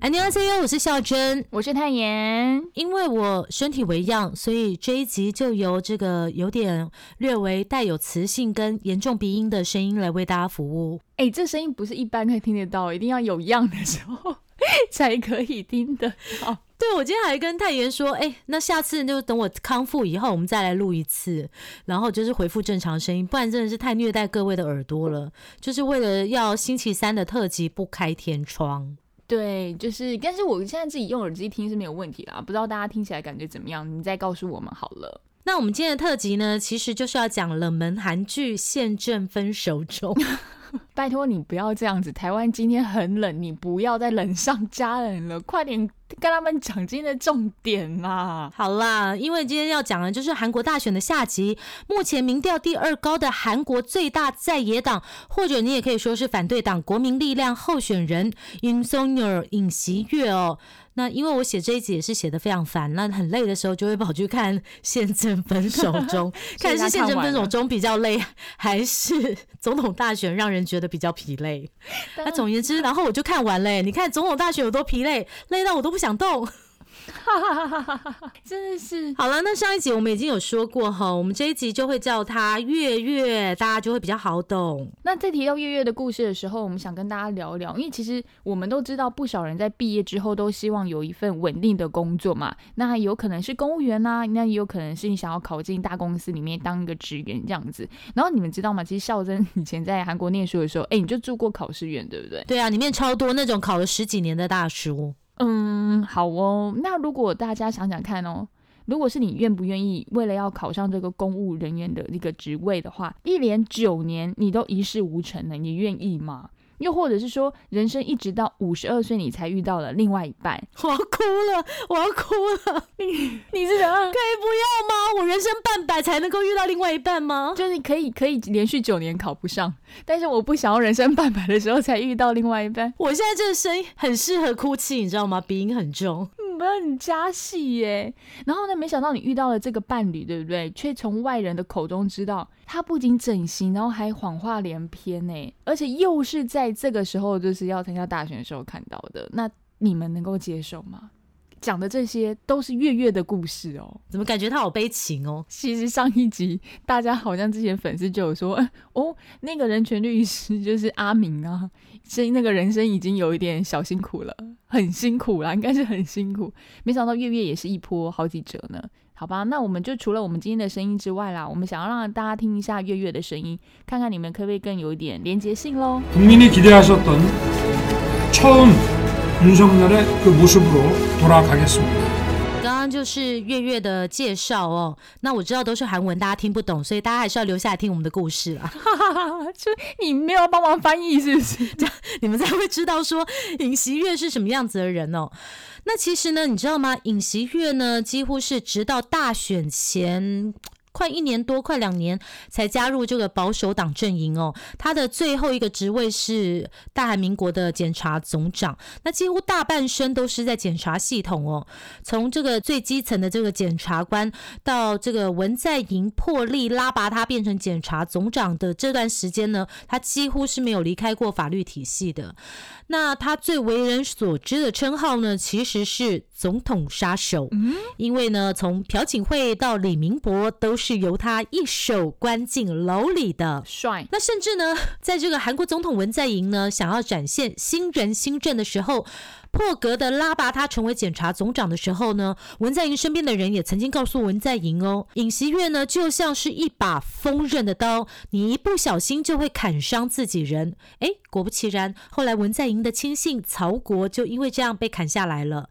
安妮阿 C U，我是孝珍，我是泰妍。因为我身体微恙，所以这一集就由这个有点略微带有磁性跟严重鼻音的声音来为大家服务。哎、这声音不是一般可以听得到，一定要有恙的时候才可以听得到。对，我今天还跟太妍说，哎、那下次就等我康复以后，我们再来录一次，然后就是回复正常声音，不然真的是太虐待各位的耳朵了。就是为了要星期三的特辑不开天窗，对，就是，但是我现在自己用耳机听是没有问题啦，不知道大家听起来感觉怎么样？你再告诉我们好了。那我们今天的特辑呢，其实就是要讲冷门韩剧《现正分手中》。拜托你不要这样子，台湾今天很冷，你不要再冷上加冷了，快点跟他们讲今天的重点啦。好啦，因为今天要讲的就是韩国大选的下集，目前民调第二高的韩国最大在野党，或者你也可以说是反对党国民力量候选人 Yoon Song Yeol 尹锡悦哦。那因为我写这一集也是写的非常烦，那很累的时候就会跑去看《宪政分手中》，看是《宪政分手中》比较累，还是总统大选让人觉得比较疲累？那总而言之，然后我就看完嘞。你看总统大选有多疲累，累到我都不想动。真的是好了，那上一集我们已经有说过哈，我们这一集就会叫他月月，大家就会比较好懂。那在提到月月的故事的时候，我们想跟大家聊一聊，因为其实我们都知道，不少人在毕业之后都希望有一份稳定的工作嘛。那有可能是公务员 呐、那也有可能是你想要考进大公司里面当一个职员这样子。然后你们知道吗？其实孝珍以前在韩国念书的时候，哎，你就住过考试院，对不对？对啊，里面超多那种考了十几年的大叔。嗯，好哦。那如果大家想想看哦，如果是你愿不愿意为了要考上这个公务人员的一个职位的话，一连九年你都一事无成呢，你愿意吗？又或者是说，人生一直到五十二岁你才遇到了另外一半，我要哭了，我要哭了！你你是怎样？可以不要吗？我人生半百才能够遇到另外一半吗？就是可以可以连续九年考不上，但是我不想要人生半百的时候才遇到另外一半。我现在这个声音很适合哭泣，你知道吗？鼻音很重。不要你加戏耶！然后呢，没想到你遇到了这个伴侣，对不对？却从外人的口中知道，他不仅整形，然后还谎话连篇呢，而且又是在这个时候，就是要参加大选的时候看到的。那你们能够接受吗？讲的这些都是月月的故事哦。怎么感觉他好悲情哦？其实上一集大家好像之前粉丝就有说，哎哦，那个人权律师就是阿明啊，所以那个人生已经有一点小辛苦了，很辛苦啦，应该是很辛苦。没想到月月也是一波好几折呢。好吧，那我们就除了我们今天的声音之外啦，我们想要让大家听一下月月的声音，看看你们可不可以更有一点连接性喽。就是月月的介绍哦。那我知道都是韩文，大家听不懂，所以大家还是要留下来听我们的故事啦。就你没有帮忙翻译是不是？这 样你们才会知道说尹锡月是什么样子的人哦。那其实呢，你知道吗？尹锡月呢，几乎是直到大选前。快一年多，快两年才加入这个保守党阵营哦。他的最后一个职位是大韩民国的检察总长，那几乎大半生都是在检察系统哦。从这个最基层的这个检察官，到这个文在寅破例拉拔他变成检察总长的这段时间呢，他几乎是没有离开过法律体系的。那他最为人所知的称号呢，其实是总统杀手。嗯，因为呢，从朴槿惠到李明博都是由他一手关进牢里的。帅，那甚至呢，在这个韩国总统文在寅呢，想要展现新人新政的时候。破格的拉拔他成为检察总长的时候呢，文在寅身边的人也曾经告诉文在寅哦，尹锡悦呢就像是一把锋刃的刀，你一不小心就会砍伤自己人。诶，果不其然，后来文在寅的亲信曹国就因为这样被砍下来了。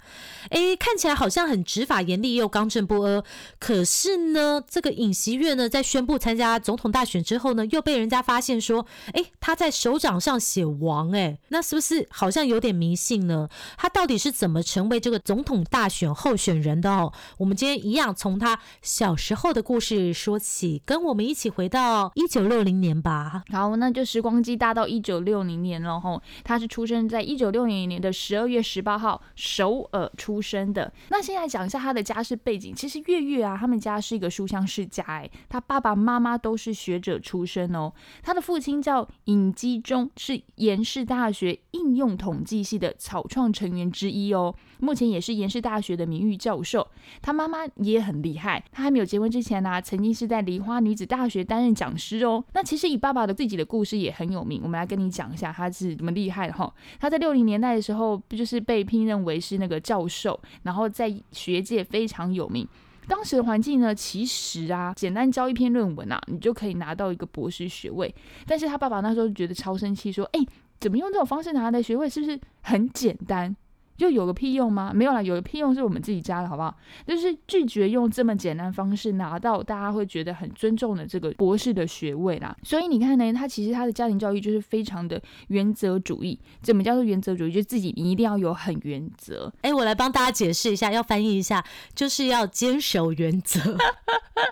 诶，看起来好像很执法严厉又刚正不阿。可是呢，这个尹锡悦呢，在宣布参加总统大选之后呢，又被人家发现说，诶，他在手掌上写王，诶，那是不是好像有点迷信呢？他到底是怎么成为这个总统大选候选人的哦？我们今天一样从他小时候的故事说起，跟我们一起回到一九六零年吧。好，那就时光机搭到一九六零年了吼。他是出生在一九六零年的十二月十八号，首尔出生的。那现在讲一下他的家世背景。其实月月啊，他们家是一个书香世家，哎，他爸爸妈妈都是学者出身哦。他的父亲叫尹基中，是延世大学应用统计系的草创成员之一哦。目前也是延世大学的名誉教授。他妈妈也很厉害，他还没有结婚之前呢，曾经是在梨花女子大学担任讲师哦。那其实以爸爸的自己的故事也很有名，我们来跟你讲一下他是怎么厉害的哈。他在六零年代的时候，不就是被聘任为是那个教授，然后在学界非常有名。当时的环境呢，其实啊，简单交一篇论文啊，你就可以拿到一个博士学位。但是他爸爸那时候觉得超生气，说：“哎，怎么用这种方式拿的学位？是不是很简单？”就有个屁用吗？没有啦，有个屁用是我们自己加的，好不好？就是拒绝用这么简单方式拿到大家会觉得很尊重的这个博士的学位啦。所以你看呢，他其实他的家庭教育就是非常的原则主义。怎么叫做原则主义？就自己你一定要有很原则。哎，我来帮大家解释一下，要翻译一下，就是要坚守原则。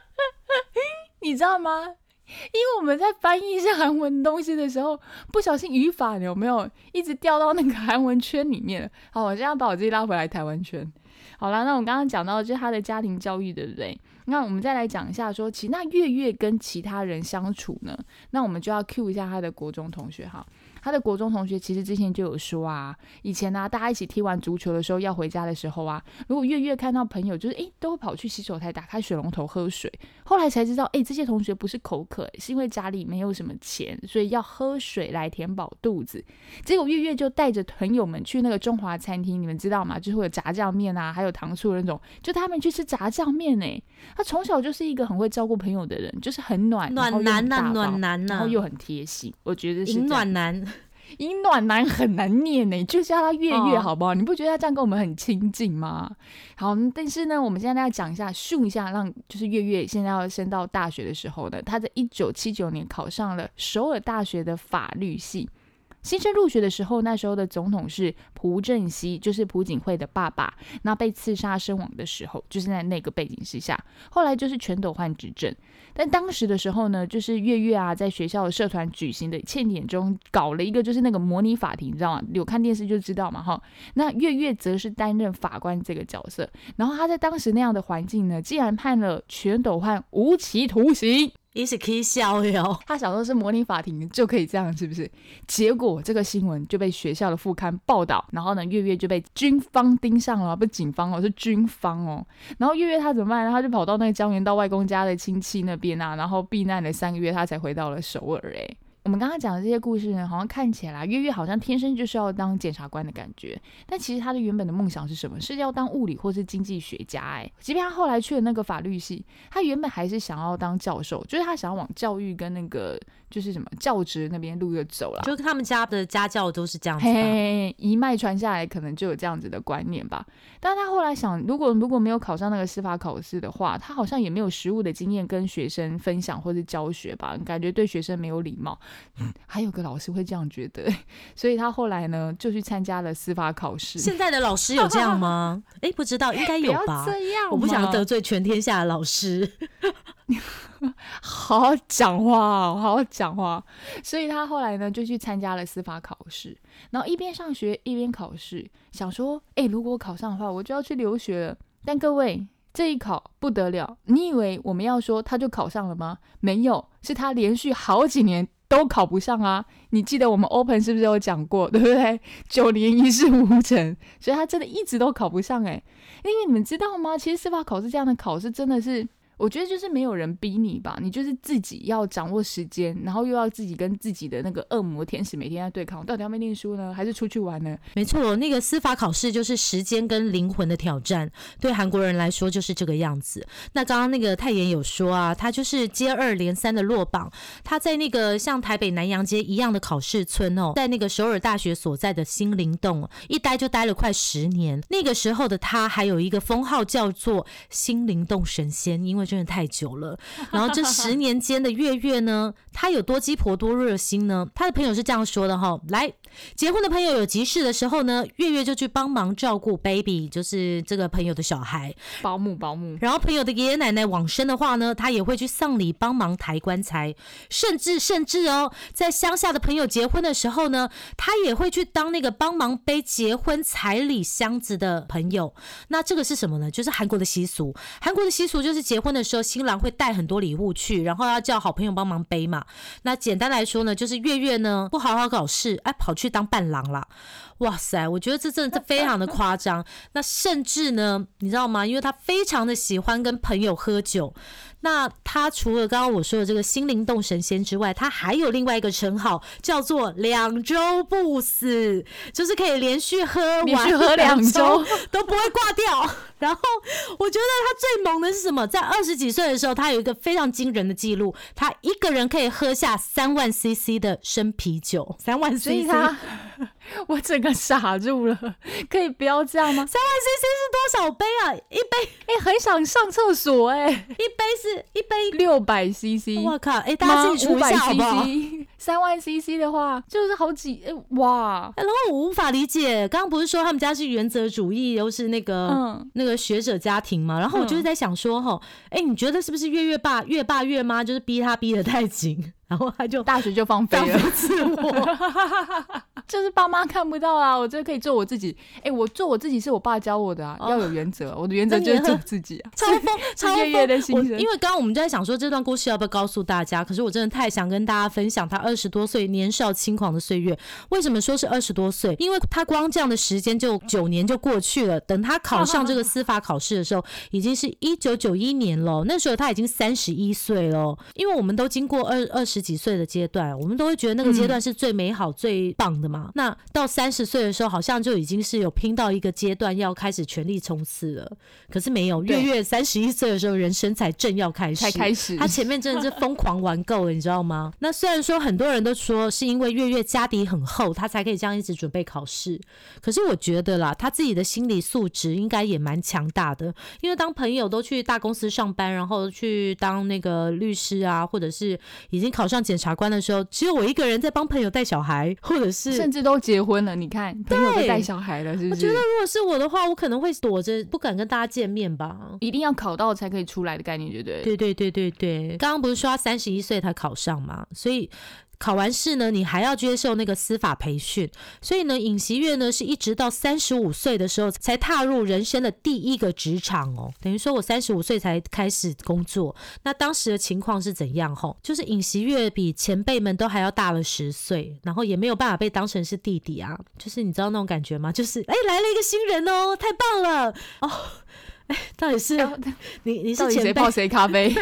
你知道吗？因为我们在翻译一些韩文东西的时候，不小心语法有没有一直掉到那个 韩文圈里面？好，我现在把我自己拉回来台湾圈。好啦，那我刚刚讲到就是他的家庭教育，对不对？那我们再来讲一下，说其那月月跟其他人相处呢，那我们就要 cue 一下他的国中同学哈。他的国中同学其实之前就有说啊，以前呢，大家一起踢完足球的时候要回家的时候啊，如果月月看到朋友就是诶都会跑去洗手台打开水龙头喝水，后来才知道诶这些同学不是口渴，是因为家里没有什么钱，所以要喝水来填饱肚子。结果月月就带着朋友们去那个中华餐厅，你们知道吗？就是会有炸酱面啊，还有糖醋的那种，就他们去吃炸酱面诶。他从小就是一个很会照顾朋友的人，就是很暖暖男呐，暖男呐，然后又很贴心，我觉得是暖男。以暖男很难念呢，就叫他月月好不好？你不觉得他这样跟我们很亲近吗？好，但是呢，我们现在要讲一下，顺一下，让就是月月现在要升到大学的时候呢，他在一九七九年考上了首尔大学的法律系。新生入学的时候，那时候的总统是朴正熙，就是朴槿惠的爸爸。那被刺杀身亡的时候，就是在那个背景之下。后来就是全斗焕执政，但当时的时候呢，就是月月啊，在学校的社团举行的庆典中，搞了一个就是那个模拟法庭，你知道吗？有看电视就知道嘛，哈。那月月则是担任法官这个角色，然后他在当时那样的环境呢，竟然判了全斗焕无期徒刑。伊是可以笑哟。他想说是模拟法庭就可以这样，是不是？结果这个新闻就被学校的副刊报道，然后呢，月月就被军方盯上了，不是警方哦，是军方哦。然后月月他怎么办？他就跑到那个江原道外公家的亲戚那边啊，然后避难了三个月，他才回到了首尔。哎。我们刚刚讲的这些故事呢，好像看起来月月好像天生就是要当检察官的感觉，但其实他的原本的梦想是什么？是要当物理或是经济学家。哎，即便他后来去了那个法律系，他原本还是想要当教授，就是他想要往教育跟那个就是什么教职那边路就走了。就他们家的家教都是这样子，一脉传下来，可能就有这样子的观念吧。但他后来想，如果如果没有考上那个司法考试的话，他好像也没有实务的经验跟学生分享或是教学吧，感觉对学生没有礼貌。还有个老师会这样觉得，所以他后来呢就去参加了司法考试。现在的老师有这样吗？哎，不知道，应该有吧。这样，我不想得罪全天下的老师。好好讲话，好好讲话。所以他后来呢就去参加了司法考试，然后一边上学一边考试，想说，哎，如果考上的话，我就要去留学了。但各位。这一考不得了，你以为我们要说他就考上了吗？没有，是他连续好几年都考不上啊！你记得我们 Open 是不是有讲过，对不对？九年一事无成，所以他真的一直都考不上哎。因为你们知道吗？其实司法考试这样的考试真的是我觉得就是没有人逼你吧，你就是自己要掌握时间，然后又要自己跟自己的那个恶魔天使每天在对抗，到底要不要念书呢，还是出去玩呢？没错，那个司法考试就是时间跟灵魂的挑战，对韩国人来说就是这个样子。那刚刚那个泰妍有说啊，他就是接二连三的落榜，他在那个像台北南洋街一样的考试村哦，在那个首尔大学所在的新灵洞，一待就待了快十年。那个时候的他还有一个封号叫做新灵洞神仙，因为真的太久了。然后这十年间的月月呢，他有多鸡婆多热心呢？他的朋友是这样说的哈，来。结婚的朋友有急事的时候呢，月月就去帮忙照顾 baby，就是这个朋友的小孩。保姆，保姆。然后朋友的爷爷奶奶往生的话呢，他也会去丧礼帮忙抬棺材，甚至甚至哦，在乡下的朋友结婚的时候呢，他也会去当那个帮忙背结婚彩礼箱子的朋友。那这个是什么呢？就是韩国的习俗。韩国的习俗就是结婚的时候，新郎会带很多礼物去，然后要叫好朋友帮忙背嘛。那简单来说呢，就是月月呢不好好搞事，哎，跑去当伴郎了。哇塞，我觉得这真的是非常的夸张。那甚至呢，你知道吗？因为他非常的喜欢跟朋友喝酒。那他除了刚刚我说的这个心灵动神仙之外，他还有另外一个称号叫做两周不死，就是可以连续喝完喝两周都不会挂掉。然后我觉得他最猛的是什么？在二十几岁的时候，他有一个非常惊人的记录，他一个人可以喝下三万 CC 的生啤酒，三万 CC。我整个傻住了，可以不要这样吗？三万 CC 是多少杯啊？一杯哎，很想上厕所哎，一杯是一杯 六百 CC，我靠哎，大家自己除一下好不好？三万 CC 的话就是好几哎哇，然后我无法理解，刚刚不是说他们家是原则主义，又是那个嗯那个学者家庭嘛？然后我就是在想说哈，哎，你觉得是不是月月爸月爸月妈就是逼他逼得太紧？然后他就大学就放飞了自我，就是爸妈看不到啊，我这可以做我自己。哎，我做我自己是我爸教我的啊，要有原则。我的原则就是做自己啊。超疯，超疯的心声。因为刚刚我们就在想说这段故事要不要告诉大家，可是我真的太想跟大家分享他二十多岁年少轻狂的岁月。为什么说是二十多岁？因为他光这样的时间就九年就过去了。等他考上这个司法考试的时候，已经是一九九一年了。那时候他已经三十一岁了。因为我们都经过二二十。几岁的阶段，我们都会觉得那个阶段是最美好、最棒的嘛。那到三十岁的时候，好像就已经是有拼到一个阶段，要开始全力冲刺了。可是没有，月月三十一岁的时候，人生才正要开始，才开始。他前面真的是疯狂玩够了，你知道吗？那虽然说很多人都说是因为月月家底很厚，他才可以这样一直准备考试。可是我觉得啦，他自己的心理素质应该也蛮强大的。因为当朋友都去大公司上班，然后去当那个律师啊，或者是已经考上。上检察官的时候，只有我一个人在帮朋友带小孩，或者是甚至都结婚了。你看，朋友都带小孩了，是不是？我觉得如果是我的话，我可能会躲着，不敢跟大家见面吧。一定要考到才可以出来的概念，对不对？对对对对对。刚刚不是说他三十一岁才考上吗？所以。考完试呢，你还要接受那个司法培训，所以呢，尹锡月呢是一直到三十五岁的时候才踏入人生的第一个职场哦。等于说我三十五岁才开始工作，那当时的情况是怎样？吼，就是尹锡月比前辈们都还要大了十岁，然后也没有办法被当成是弟弟啊，就是你知道那种感觉吗？就是哎，来了一个新人哦，太棒了哦。哎，到底是你你是谁泡谁咖啡？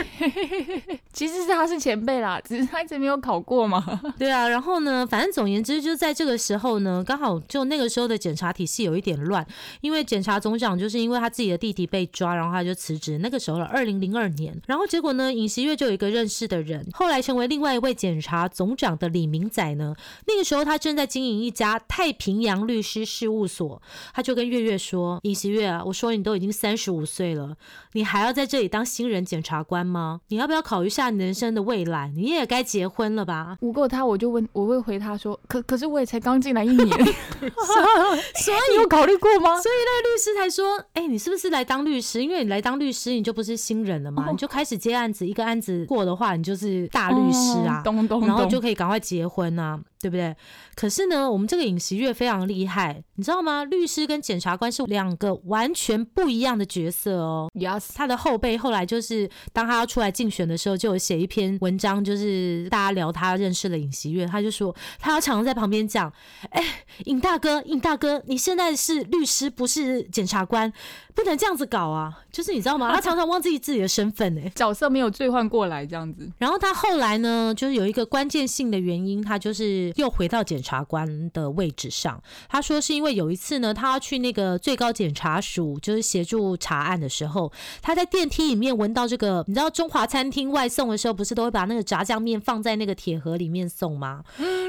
其实是他是前辈啦，只是他一直没有考过嘛。对啊，然后呢，反正总言之，就在这个时候呢，刚好就那个时候的检察体系有一点乱，因为检察总长就是因为他自己的弟弟被抓，然后他就辞职。那个时候了，二零零二年，然后结果呢，尹锡月就有一个认识的人，后来成为另外一位检察总长的李明仔呢。那个时候他正在经营一家太平洋律师事务所，他就跟月月说：“尹锡月啊，我说你都已经三十。”五岁了，你还要在这里当新人检察官吗？你要不要考虑一下你人生的未来？你也该结婚了吧？如果他，我就问，我会回他说，可可是我也才刚进来一年，所以有考虑过吗？所以那个律师才说，哎，你是不是来当律师？因为你来当律师，你就不是新人了嘛，你就开始接案子，一个案子过的话，你就是大律师啊，咚咚，然后就可以赶快结婚啊。对不对？可是呢，我们这个尹锡悦非常厉害，你知道吗？律师跟检察官是两个完全不一样的角色哦。Yes，他的后辈后来就是当他要出来竞选的时候，就有写一篇文章，就是大家聊他认识了尹锡悦，他就说他要常常在旁边讲，哎，尹大哥，尹大哥，你现在是律师，不是检察官，不能这样子搞啊！就是你知道吗？他常常忘记自己的身份哎、角色没有兑换过来，这样子。然后他后来呢，就是有一个关键性的原因，他就是又回到检察官的位置上。他说是因为有一次呢，他要去那个最高检察署，就是协助查案的时候，他在电梯里面闻到这个，你知道中华餐厅外送的时候，不是都会把那个炸酱面放在那个铁盒里面送吗？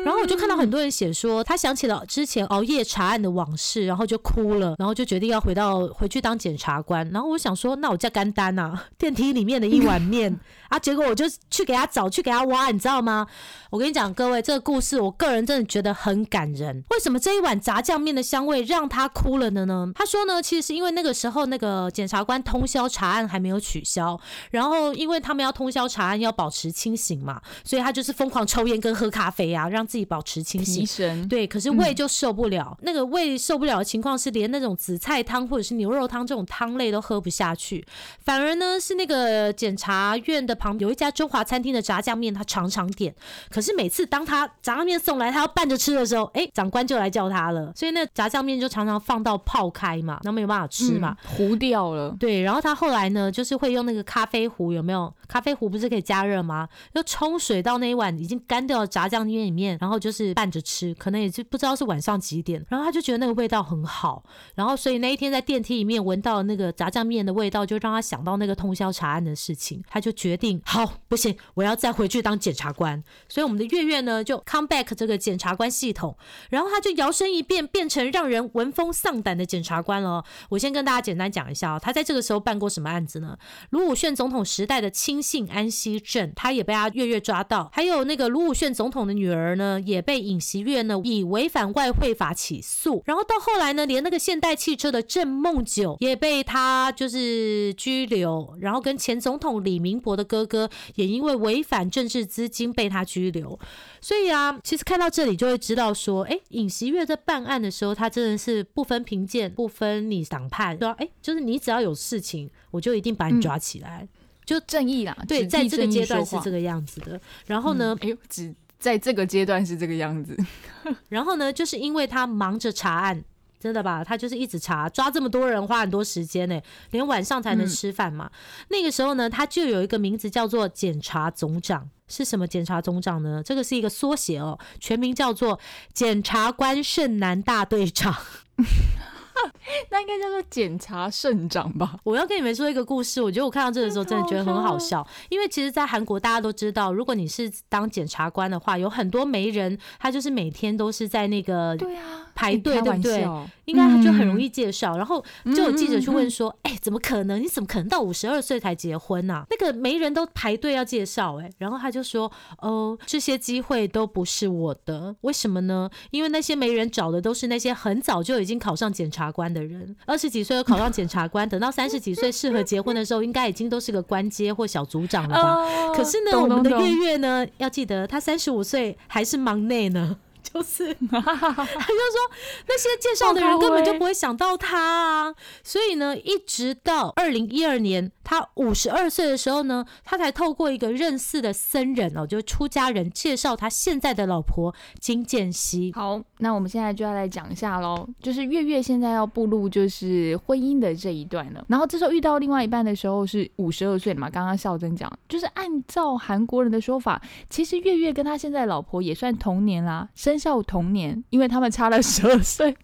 然后我就看到很多人写说，他想起了之前熬夜查案的往事，然后就哭了，然后就决定要回到回去当检察官。然后我想说，那我叫甘丹啊，电梯里面的一碗面啊，结果我就去给他找，去给他挖，你知道吗？我跟你讲，各位，这个故事我个人真的觉得很感人。为什么这一碗炸酱面的香味让他哭了的呢？他说呢，其实是因为那个时候那个检察官通宵查案还没有取消，然后因为他们要通宵查案要保持清醒嘛，所以他就是疯狂抽烟跟喝咖啡啊，让自己保持清醒。神，对，可是胃就受不了。那个胃受不了的情况是，连那种紫菜汤或者是牛肉汤这种汤类都喝不下去，反而呢是那个检察院的旁有一家中华餐厅的炸酱面，他常常点。可是每次当他炸酱面送来，他要拌着吃的时候，哎，长官就来叫他了，所以那炸酱面就常常放到泡开嘛，然后没有办法吃嘛。嗯糊掉了。对，然后他后来呢，就是会用那个咖啡壶，有没有？咖啡壶不是可以加热吗？就冲水到那一碗已经干掉的炸酱面里面，然后就是拌着吃，可能也是不知道是晚上几点，然后他就觉得那个味道很好，然后所以那一天在电梯里面闻到那个炸酱面的味道，就让他想到那个通宵查案的事情，他就决定好不行，我要再回去当检察官。所以我们的月月呢就 come back 这个检察官系统，然后他就摇身一变变成让人闻风丧胆的检察官了。我先跟大家简单讲一下哦，他在这个时候办过什么案子呢？卢武铉总统时代的亲信安熙镇，他也被他月月抓到，还有那个卢武铉总统的女儿呢，也被尹锡悦呢以违反外汇法起诉，然后到后来呢，连那个现代汽车的郑梦九也被他就是拘留，然后跟前总统李明博的哥哥也因为违反政治资金被他拘留。所以啊，其实看到这里就会知道说，哎，尹锡悦在办案的时候，他真的是不分贫贱，不分你党派，对吧？哎，就是你只要有事情，我就一定把你抓起来。就正义啦，对，在这个阶段是这个样子的。然后呢，哎呦，只在这个阶段是这个样子。然后呢，就是因为他忙着查案。真的吧？他就是一直查，抓这么多人花很多时间呢，连晚上才能嗯吃饭嘛。那个时候呢，他就有一个名字叫做检察总长。是什么检察总长呢？这个是一个缩写哦，全名叫做检察官盛南大队长。那应该叫做检察胜长吧？我要跟你们说一个故事，我觉得我看到这个时候真的觉得很好笑，因为其实，在韩国大家都知道，如果你是当检察官的话，有很多媒人，他就是每天都是在那个对啊，排队，对不对？应该就很容嗯易介绍。然后就有记者去问说：“哎、怎么可能？你怎么可能到五十二岁才结婚呐、那个媒人都排队要介绍哎、然后他就说：“哦，这些机会都不是我的，为什么呢？因为那些媒人找的都是那些很早就已经考上检察官的人，二十几岁就考上检察官，等到三十几岁适合结婚的时候，应该已经都是个官阶或小组长了吧？哦可是呢，懂我们的月月呢，要记得他三十五岁还是忙内呢。就是，他就说那些介绍的人根本就不会想到他啊，所以呢，一直到二零一二年他五十二岁的时候呢，他才透过一个认识的僧人哦，就是出家人介绍他现在的老婆金建熙。好，那我们现在就要来讲一下喽，就是月月现在要步入就是婚姻的这一段了。然后这时候遇到另外一半的时候是五十二岁了嘛，刚刚孝珍讲，就是按照韩国人的说法，其实月月跟他现在老婆也算同年啦，生肖同年，因为他们差了十二岁。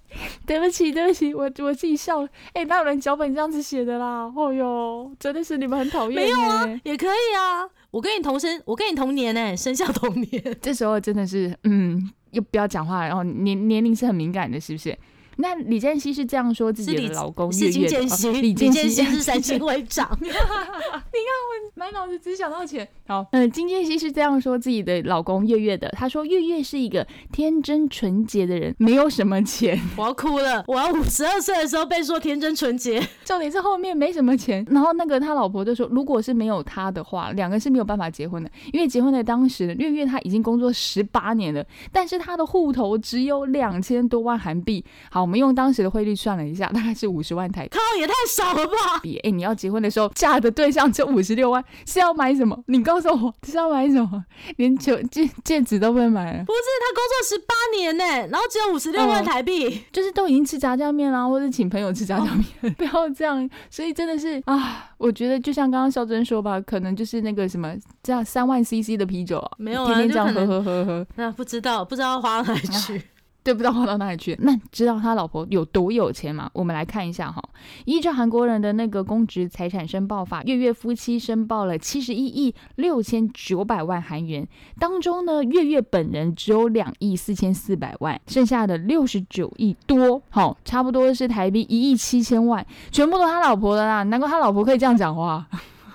对不起，对不起，我我自己笑了。哎、哪有人脚本这样子写的啦？哦哟，真的是你们很讨厌。没有啊，也可以啊，我跟你同生，我跟你同年哎、生肖同年。这时候真的是，嗯，又不要讲话，然后年年龄是很敏感的，是不是？那李健熙是这样说自己的老公月月的哦建熙，李健熙是三星会长。你看我满脑子只想到钱。好，嗯，金建熙是这样说自己的老公月月的，他说月月是一个天真纯洁的人，没有什么钱，我要哭了，我要五十二岁的时候被说天真纯洁。重点是后面没什么钱。然后那个他老婆就说，如果是没有他的话，两个是没有办法结婚的，因为结婚的当时月月他已经工作十八年了，但是他的户头只有两千多万韩币。好，我们用当时的汇率算了一下，大概是五十万台币。靠，也太少了吧！比 哎、你要结婚的时候嫁的对象就五十六万，是要买什么？你告诉我是要买什么？连球戒戒指都不能买了，不是他工作十八年呢，然后只有五十六万嗯台币。就是都已经吃炸酱面啦，或者请朋友吃炸酱面，不要这样。所以真的是啊，我觉得就像刚刚肖珍说吧，可能就是那个什么这样三万 CC 的啤酒啊，没有啊天天这样喝喝喝喝。那不知道，不知道花到哪里去。对，不知道花到哪里去。那知道他老婆有多有钱吗？我们来看一下哈。依照韩国人的那个公职财产申报法，月月夫妻申报了七十一亿六千九百万韩元，当中呢，月月本人只有两亿四千四百万，剩下的六十九亿多，好，差不多是台币一亿七千万，全部都他老婆的啦。难怪他老婆可以这样讲话，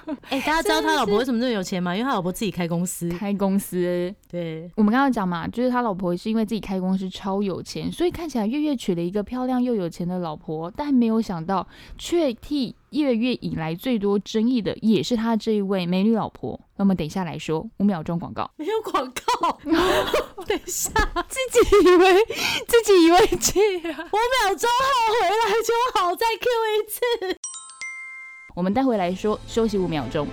哎、大家知道他老婆为什么这么有钱吗？因为他老婆自己开公司。开公司。对，我们刚刚讲嘛，就是他老婆是因为自己开公司超有钱，所以看起来月月娶了一个漂亮又有钱的老婆，但没有想到却替月月引来最多争议的也是他这一位美女老婆。那么等一下来说，五秒钟广告。没有广告。等一下，自己以为自己以为这样，五秒钟后回来就好，再 Q 一次。我们待会来说，休息五秒钟。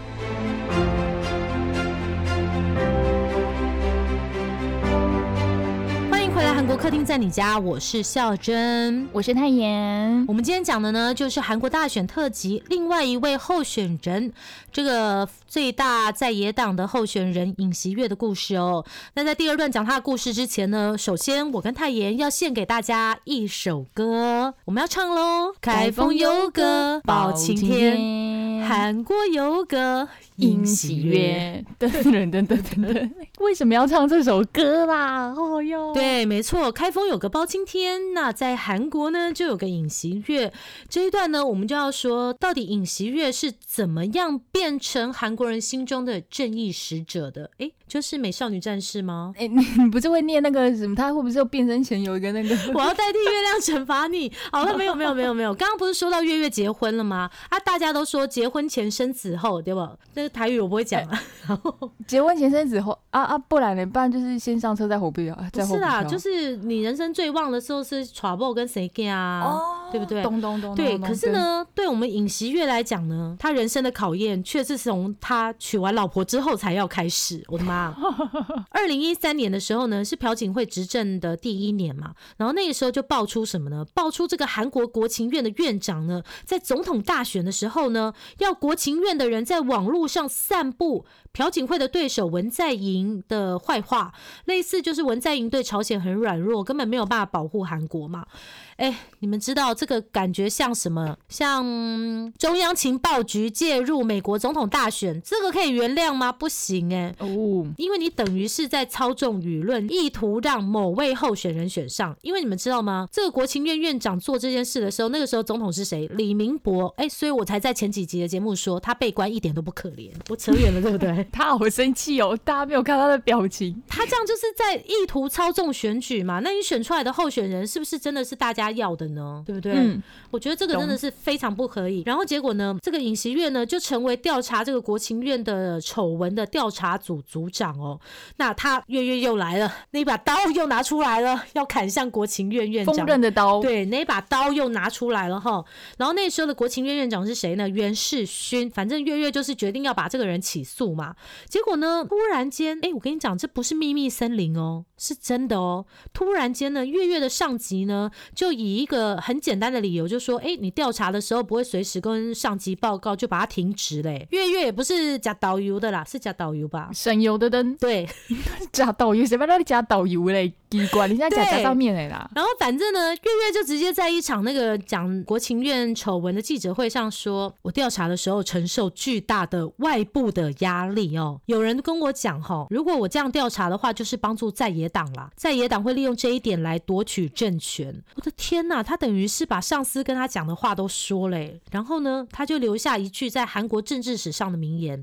回来，韩国客厅在你家，我是孝珍。我是泰妍，我们今天讲的呢，就是韩国大选特辑另外一位候选人，这个最大在野党的候选人尹锡月的故事哦。那在第二段讲他的故事之前呢，首先我跟泰妍要献给大家一首歌，我们要唱喽。开封有歌包青天，韩国有个尹尹喜锡悦。悦，噔噔噔噔噔噔，为什么要唱这首歌啦？哦哟，对，没错，开封有个包青天，那在韩国呢就有个尹锡悦。这一段呢，我们就要说，到底尹锡悦是怎么样变成韩国人心中的正义使者的？诶，就是美少女战士吗？哎、你你不是会念那个什么？他会不会有变身前有一个那个？我要代替月亮惩罚你。好了，没有没有没有没有，刚刚不是说到月月结婚了吗？啊，大家都说结婚前生子后，对吧？那个台语我不会讲啊。然后结婚前生子后啊啊，不然呢？不然就是先上车再火票，啊不是啦，就是你人生最旺的时候是 trouble 跟谁干啊？哦对不对？咚咚咚咚对，咚可是，呢，对我们尹锡月来讲呢，他人生的考验却是从他娶完老婆之后才要开始。我的妈！二零一三年的时候呢，是朴槿惠执政的第一年嘛，然后那个时候就爆出什么呢？爆出这个韩国国情院的院长呢，在总统大选的时候呢，要国情院的人在网络上散布朴槿惠的对手文在寅的坏话，类似就是文在寅对朝鲜很软弱，根本没有办法保护韩国嘛。哎，你们知道这个感觉像什么？像嗯中央情报局介入美国总统大选，这个可以原谅吗？不行哎、哦，因为你等于是在操纵舆论，意图让某位候选人选上。因为你们知道吗？这个国情院院长做这件事的时候，那个时候总统是谁？李明博。哎，所以我才在前几集的节目说他被关一点都不可怜。我扯远了，对不对？他好生气哦！大家没有看他的表情，他这样就是在意图操纵选举嘛？那你选出来的候选人是不是真的是大家要的呢？对不对？嗯，我觉得这个真的是非常不可以。然后结果呢，这个尹锡悦呢就成为调查这个国情院的丑闻的调查组组长哦。那他月月又来了，那把刀又拿出来了，要砍向国情院院锋长。刃的刀，对，那把刀又拿出来了哈。然后那时候的国情院院长是谁呢？袁世勋。反正月月就是决定要把这个人起诉嘛。结果呢，突然间，哎，我跟你讲，这不是秘密森林哦，是真的哦。突然间呢，月月的上级呢，就以一个很简单的理由，就说，哎，你调查的时候不会随时跟上级报告，就把他停职嘞。月月也不是假导游的啦，是假导游吧？省油的灯对，假导游，谁把那里假导游嘞？奇怪，你现在假假到面嘞啦。然后反正呢，月月就直接在一场那个讲国情院丑闻的记者会上说，我调查的时候承受巨大的外部的压力哦，有人跟我讲，哈，如果我这样调查的话，就是帮助在野党啦。在野党会利用这一点来夺取政权。我的天哪，他等于是把上司跟他讲的话都说嘞。然后呢，他就留下一句在韩国政治史上的名言。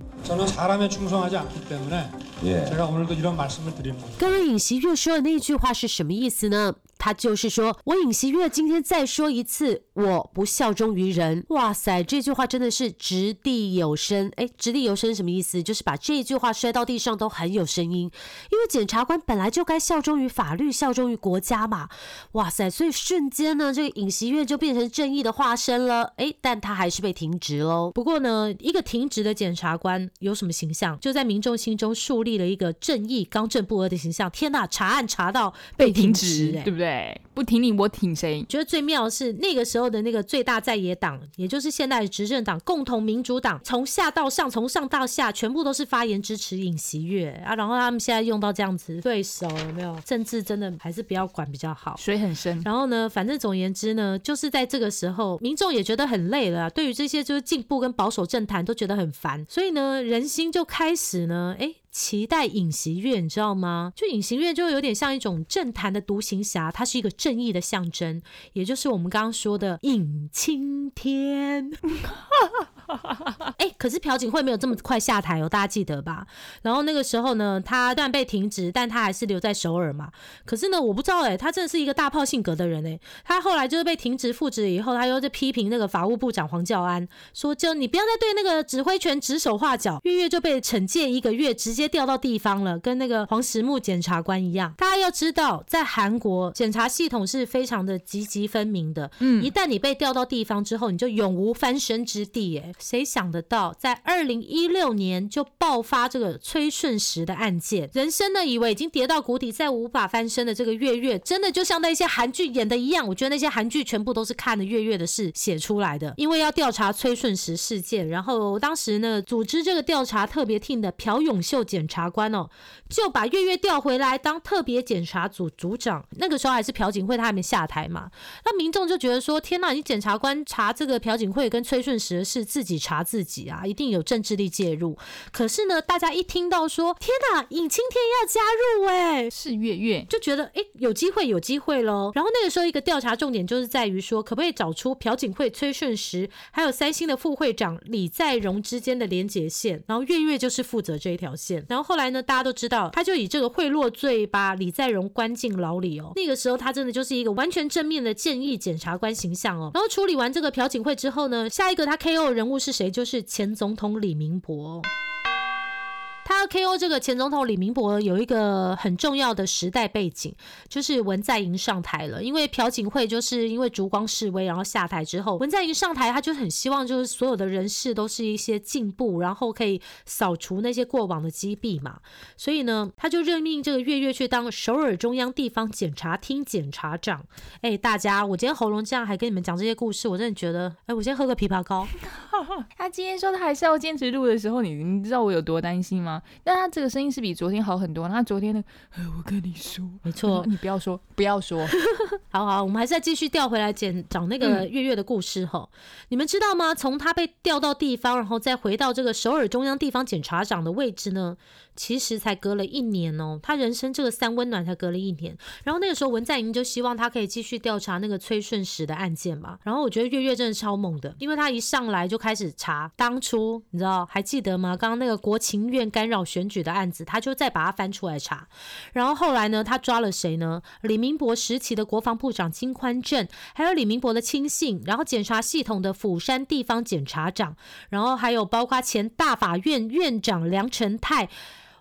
刚刚尹锡悦说的那句话是什么意思呢？他就是说我尹锡悦今天再说一次，我不效忠于人。哇塞，这句话真的是掷地有声。哎，掷地有声什么意思？就是把这句话摔到地上都很有声音。因为检察官本来就该效忠于法律，效忠于国家嘛。哇塞，所以瞬间呢，这个尹锡悦就变成正义的化身了。哎，但他还是被停职喽。不过呢，一个停职的检察官有什么形象？就在民众心中树立了一个正义、刚正不阿的形象。天呐，查案查到被停职、哎对不对？不挺你，我挺谁？觉得最妙的是那个时候的那个最大在野党，也就是现在的执政党共同民主党，从下到上，从上到下，全部都是发言支持尹锡悦啊。然后他们现在用到这样子对手，有没有？政治真的还是不要管比较好。水很深。然后呢，反正总而言之呢，就是在这个时候，民众也觉得很累了啊、对于这些就是进步跟保守政坛都觉得很烦，所以呢，人心就开始呢，哎。期待隐形月，你知道吗？就隐形月就有点像一种政坛的独行侠，它是一个正义的象征，也就是我们刚刚说的隐青天。哎、可是朴槿惠没有这么快下台哦，大家记得吧？然后那个时候呢，他虽然被停职，但他还是留在首尔嘛。可是呢，我不知道哎、他真的是一个大炮性格的人哎、他后来就是被停职复职以后，他又在批评那个法务部长黄教安，说就你不要再对那个指挥权指手画脚。月月就被惩戒一个月，直接调到地方了，跟那个黄石木检察官一样。大家要知道，在韩国检察系统是非常的积极分明的，嗯一旦你被调到地方之后，你就永无翻身之地。哎，谁想得到，在二零一六年就爆发这个崔顺实的案件，人生呢以为已经跌到谷底，再无法翻身的这个月月，真的就像那些韩剧演的一样。我觉得那些韩剧全部都是看了月月的事写出来的，因为要调查崔顺实事件，然后当时呢组织这个调查特别厅的朴永秀检察官哦，就把月月调回来当特别检察组组长。那个时候还是朴槿惠，她还没下台嘛。那民众就觉得说：天呐，你检察官查这个朴槿惠跟崔顺实的事，自己查自己啊，一定有政治力介入。可是呢，大家一听到说：天呐，尹青天要加入、哎，是月月，就觉得哎、诶有机会，有机会喽。然后那个时候一个调查重点就是在于说，可不可以找出朴槿惠、崔顺实还有三星的副会长李在镕之间的连结线。然后月月就是负责这一条线。然后后来呢，大家都知道，他就以这个贿赂罪把李在镕关进牢里哦。那个时候他真的就是一个完全正面的建议检察官形象哦。然后处理完这个朴槿惠之后呢，下一个他 KO 人物是谁？就是前总统李明博。他 KO 这个前总统李明博有一个很重要的时代背景，就是文在寅上台了。因为朴槿惠就是因为烛光示威，然后下台之后，文在寅上台，他就很希望就是所有的人事都是一些进步，然后可以扫除那些过往的积弊嘛。所以呢，他就任命这个月月去当首尔中央地方检察厅检察长。哎，大家，我今天喉咙这样还跟你们讲这些故事，我真的觉得，哎，我先喝个枇杷膏。他今天说他还是要坚持录的时候，你你知道我有多担心吗？但他这个声音是比昨天好很多。他昨天的，呃我跟你说，没错，你不要说，不要说，好好，我们还是再继续调回来讲讲那个月月的故事哈。你们知道吗？从他被调到地方，然后再回到这个首尔中央地方检察长的位置呢，其实才隔了一年哦。他人生这个三温暖才隔了一年。然后那个时候文在寅就希望他可以继续调查那个崔顺实的案件嘛。然后我觉得月月真的超猛的，因为他一上来就开始查当初你知道还记得吗？刚刚那个国情院干扰选举的案子，他就再把它翻出来查。然后后来呢，他抓了谁呢？李明博时期的国防部长金宽正，还有李明博的亲信，然后检察系统的釜山地方检察长，然后还有包括前大法院院长梁成泰。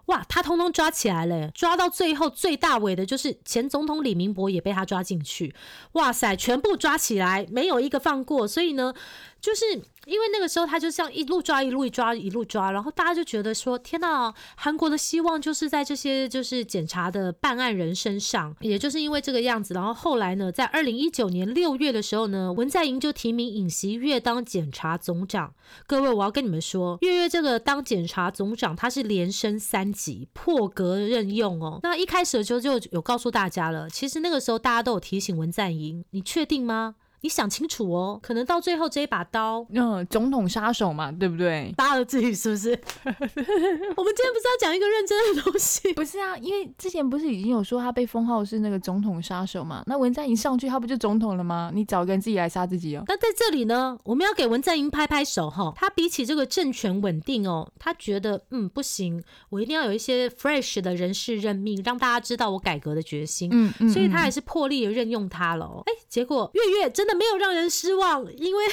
哇，他通通抓起来了，抓到最后最大尾的就是前总统李明博也被他抓进去。哇塞，全部抓起来，没有一个放过。所以呢，就是因为那个时候他就这样一路抓一路抓一路抓，然后大家就觉得说，天呐，韩国的希望就是在这些就是检察的办案人身上，也就是因为这个样子，然后后来呢，在二零一九年六月的时候呢，文在寅就提名尹锡悦当检察总长。各位，我要跟你们说，月月这个当检察总长，他是连升三级，破格任用哦。那一开始的时候就有告诉大家了，其实那个时候大家都有提醒文在寅，你确定吗？你想清楚哦，可能到最后这一把刀嗯，总统杀手嘛，对不对？搭了自己，是不是？我们今天不是要讲一个认真的东西？不是啊，因为之前不是已经有说他被封号是那个总统杀手嘛？那文在寅上去，他不就总统了吗？你找个人自己来杀自己哦。那在这里呢，我们要给文在寅拍拍手哈。他比起这个政权稳定哦，他觉得嗯不行，我一定要有一些 fresh 的人事任命，让大家知道我改革的决心。嗯嗯，所以他还是破例的任用他了哦。哎，结果月月真的没有让人失望，因为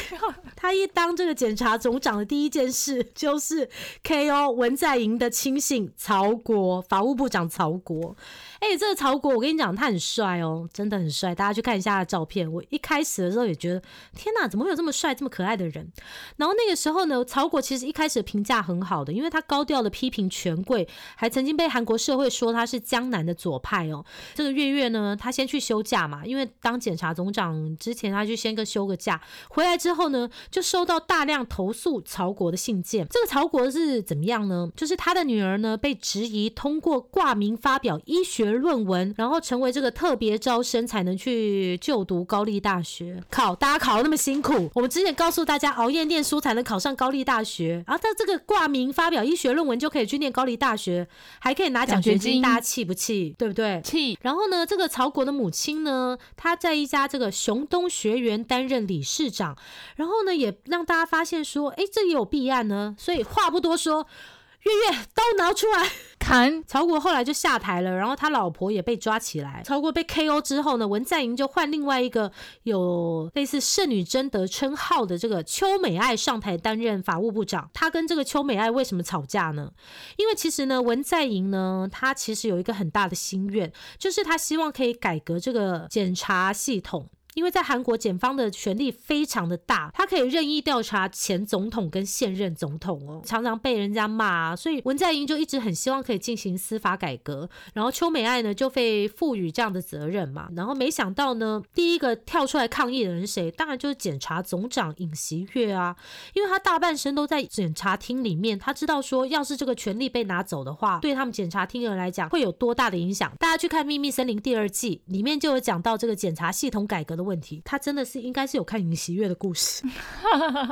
他一当这个检察总长的第一件事 就是 KO 文在寅的亲信曹国，法务部长曹国。哎，这个曹国，我跟你讲，他很帅哦，真的很帅。大家去看一下他的照片。我一开始的时候也觉得，天哪，怎么会有这么帅、这么可爱的人？然后那个时候呢，曹国其实一开始评价很好的，因为他高调的批评权贵，还曾经被韩国社会说他是江南的左派哦。这个月月呢，他先去休假嘛，因为当检察总长之前，他就先个休个假。回来之后呢，就收到大量投诉曹国的信件。这个曹国是怎么样呢？就是他的女儿呢，被质疑通过挂名发表医学。论文，然后成为这个特别招生才能去就读高丽大学。考大家考那么辛苦，我们之前告诉大家熬夜念书才能考上高丽大学，然后他这个挂名发表医学论文就可以去念高丽大学，还可以拿奖学金，大家气不气？对不对？气。然后呢，这个曹国的母亲呢，她在一家这个熊东学园担任理事长，然后呢，也让大家发现说，哎，这也有弊案呢。所以话不多说。月月刀拿出来砍曹国，后来就下台了，然后他老婆也被抓起来。曹国被 KO 之后呢，文在寅就换另外一个有类似圣女贞德称号的这个邱美爱上台担任法务部长。他跟这个邱美爱为什么吵架呢？因为其实呢，文在寅呢，他其实有一个很大的心愿，就是他希望可以改革这个检察系统。因为在韩国，检方的权力非常的大，他可以任意调查前总统跟现任总统哦，常常被人家骂啊，所以文在寅就一直很希望可以进行司法改革。然后邱美爱呢就被赋予这样的责任嘛，然后没想到呢，第一个跳出来抗议的人谁？当然就是检察总长尹锡悦啊，因为他大半生都在检察厅里面，他知道说，要是这个权力被拿走的话，对他们检察厅人来讲会有多大的影响。大家去看《秘密森林》第二季，里面就有讲到这个检察系统改革的。问题，他真的是应该是有看尹锡悦的故事。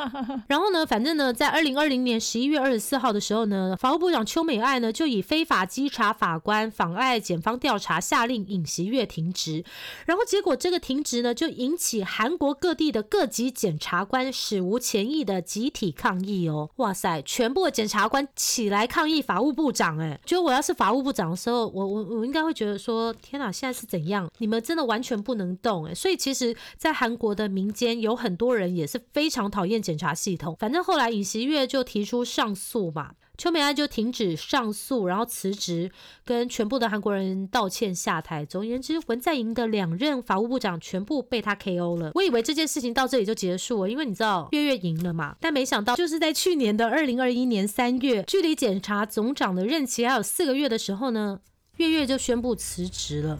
然后呢，反正呢，在二零二零年十一月二十四号的时候呢，法务部长邱美爱呢就以非法稽查法官、妨碍检方调查，下令尹锡悦停职。然后结果这个停职呢，就引起韩国各地的各级检察官史无前例的集体抗议哦。哇塞，全部的检察官起来抗议法务部长。哎，就我要是法务部长的时候，我我我应该会觉得说，天哪，现在是怎样？你们真的完全不能动哎。所以其实。在韩国的民间有很多人也是非常讨厌检察系统。反正后来尹锡悦就提出上诉嘛，邱美爱就停止上诉，然后辞职，跟全部的韩国人道歉下台。总而言之，文在寅的两任法务部长全部被他 KO 了。我以为这件事情到这里就结束了，因为你知道月月赢了嘛。但没想到就是在去年的二零二一年三月，距离检察总长的任期还有四个月的时候呢，月月就宣布辞职了。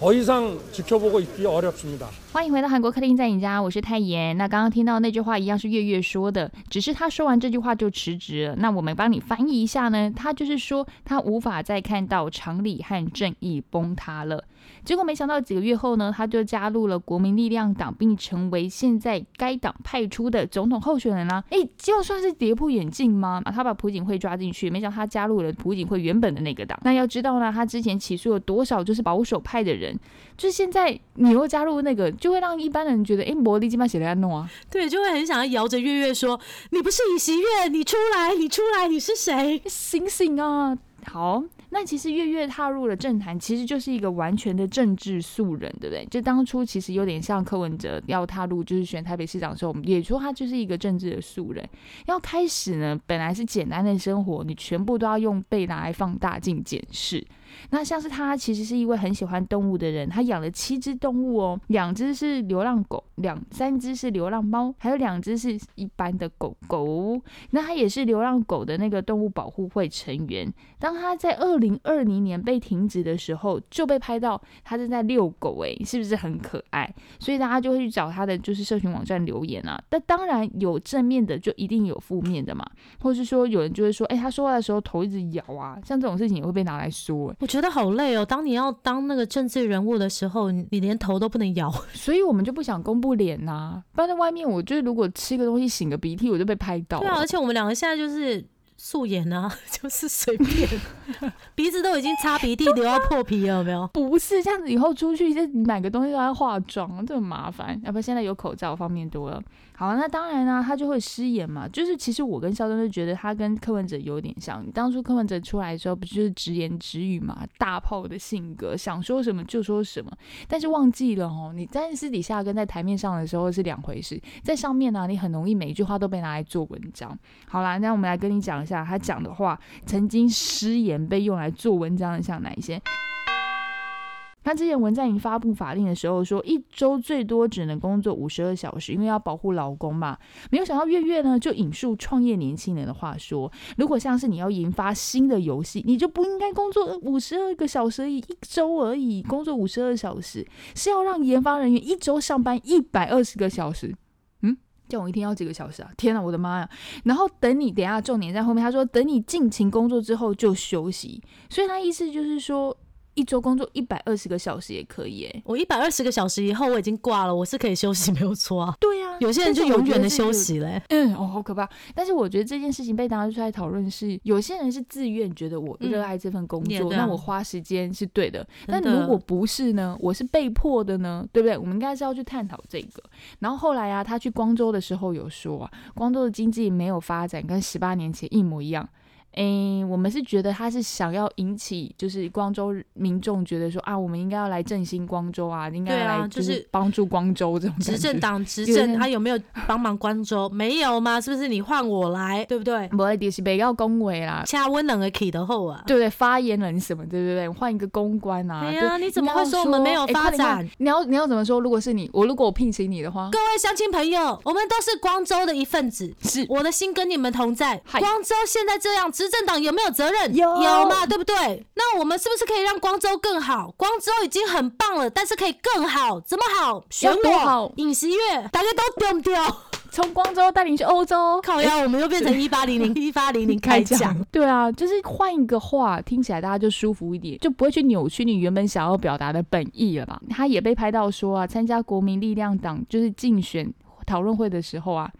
더이상지켜보고있기어렵습니다欢迎回到韩国客厅在你家，我是泰妍。那刚刚听到那句话一样是月月说的，只是他说完这句话就辞职了。那我们帮你翻译一下呢，他就是说他无法再看到常理和正义崩塌了。 结果没想到几个月后呢，他就加入了国民力量党，并成为现在该党派出的总统候选人啦。哎，就算是跌破眼镜吗？他把朴槿惠抓进去，没想到他加入了朴槿惠原本的那个党。那要知道呢，他之前起诉了多少就是保守派的人，就是现在你又加入那个就会让一般人觉得，哎、魔力基本写的要弄啊，对，就会很想要摇着月月说：“你不是尹锡月，你出来，你出来，你是谁醒醒啊！好，那其实月月踏入了政坛，其实就是一个完全的政治素人，对不对？就当初其实有点像柯文哲要踏入就是选台北市长的时候，我们也说他就是一个政治的素人。要开始呢，本来是简单的生活，你全部都要用被拿来放大镜检视。那像是他其实是一位很喜欢动物的人，他养了七只动物哦，两只是流浪狗，两三只是流浪猫，还有两只是一般的狗狗。那他也是流浪狗的那个动物保护会成员。当他在二零二零年被停职的时候，就被拍到他正在遛狗，诶，是不是很可爱？所以大家就会去找他的就是社群网站留言啊。但当然有正面的，就一定有负面的嘛，或是说有人就会说，哎、他说话的时候头一直摇啊，像这种事情也会被拿来说、？”我觉得好累哦。当你要当那个政治人物的时候，你你连头都不能摇。所以我们就不想公布脸呐、不然在外面，我就是如果吃个东西擤个鼻涕，我就被拍到。对啊，而且我们两个现在就是素颜啊，就是随便，鼻子都已经擦鼻涕流到破皮了，有没有？不是这样子，以后出去就买个东西都要化妆，这很麻烦。要不然现在有口罩方便多了。好，那当然啦、他就会失言嘛。就是其实我跟肖东就觉得他跟柯文哲有点像。当初柯文哲出来的时候，不就是直言直语嘛，大炮的性格，想说什么就说什么。但是忘记了哦，你在私底下跟在台面上的时候是两回事。在上面呢、你很容易每一句话都被拿来做文章。好啦，那我们来跟你讲一下他讲的话，曾经失言被用来做文章的像哪一些？他之前文在寅发布法令的时候说，一周最多只能工作五十二小时，因为要保护劳工嘛。没有想到月月呢，就引述创业年轻人的话说，如果像是你要研发新的游戏，你就不应该工作五十二个小时而已，一周而已，工作五十二小时是要让研发人员一周上班一百二十个小时。嗯，这样我一天要几个小时啊？天哪，我的妈呀！然后等你，等下重点在后面，他说等你尽情工作之后就休息，所以他意思就是说。一周工作一百二十个小时也可以诶。我一百二十个小时以后我已经挂了，我是可以休息，没有错啊。对呀、有些人就永远的休。息嘞、嗯，哦，好可怕！但是我觉得这件事情被拿出来讨论是，有些人是自愿觉得我嗯热爱这份工作，那我花时间是对的。但如果不是呢？我是被迫的呢，对不对？我们应该是要去探讨这个。然后后来啊，他去光州的时候有说啊，光州的经济没有发展，跟十八年前一模一样。诶，我们是觉得他是想要引起，就是光州民众觉得说啊，我们应该要来振兴光州啊，应该来就是是帮助光州这种执政党 执政，他有没有帮忙光州？没有吗？是不是你换我来，对不对？不会就是不要恭维啦，掐温冷的 key 的后啊，对不对？发言人什么，对不对？换一个公关啊，对呀对你怎么会说我们没有发展？你要你要怎么说？如果是你，我如果我聘请你的话，各位乡亲朋友，我们都是光州的一份子，是我的心跟你们同在。光州现在这样，执政党有没有责任？有有嘛，对不对？那我们是不是可以让光州更好？光州已经很棒了，但是可以更好，怎么好？选我多好尹锡悦，大家都丢不丢？从光州带你去欧洲。靠呀，我们又变成一八零零 一八零零开讲。对啊，就是换一个话，听起来大家就舒服一点，就不会去扭曲你原本想要表达的本意了吧？他也被拍到说啊，参加国民力量党就是竞选讨论会的时候啊。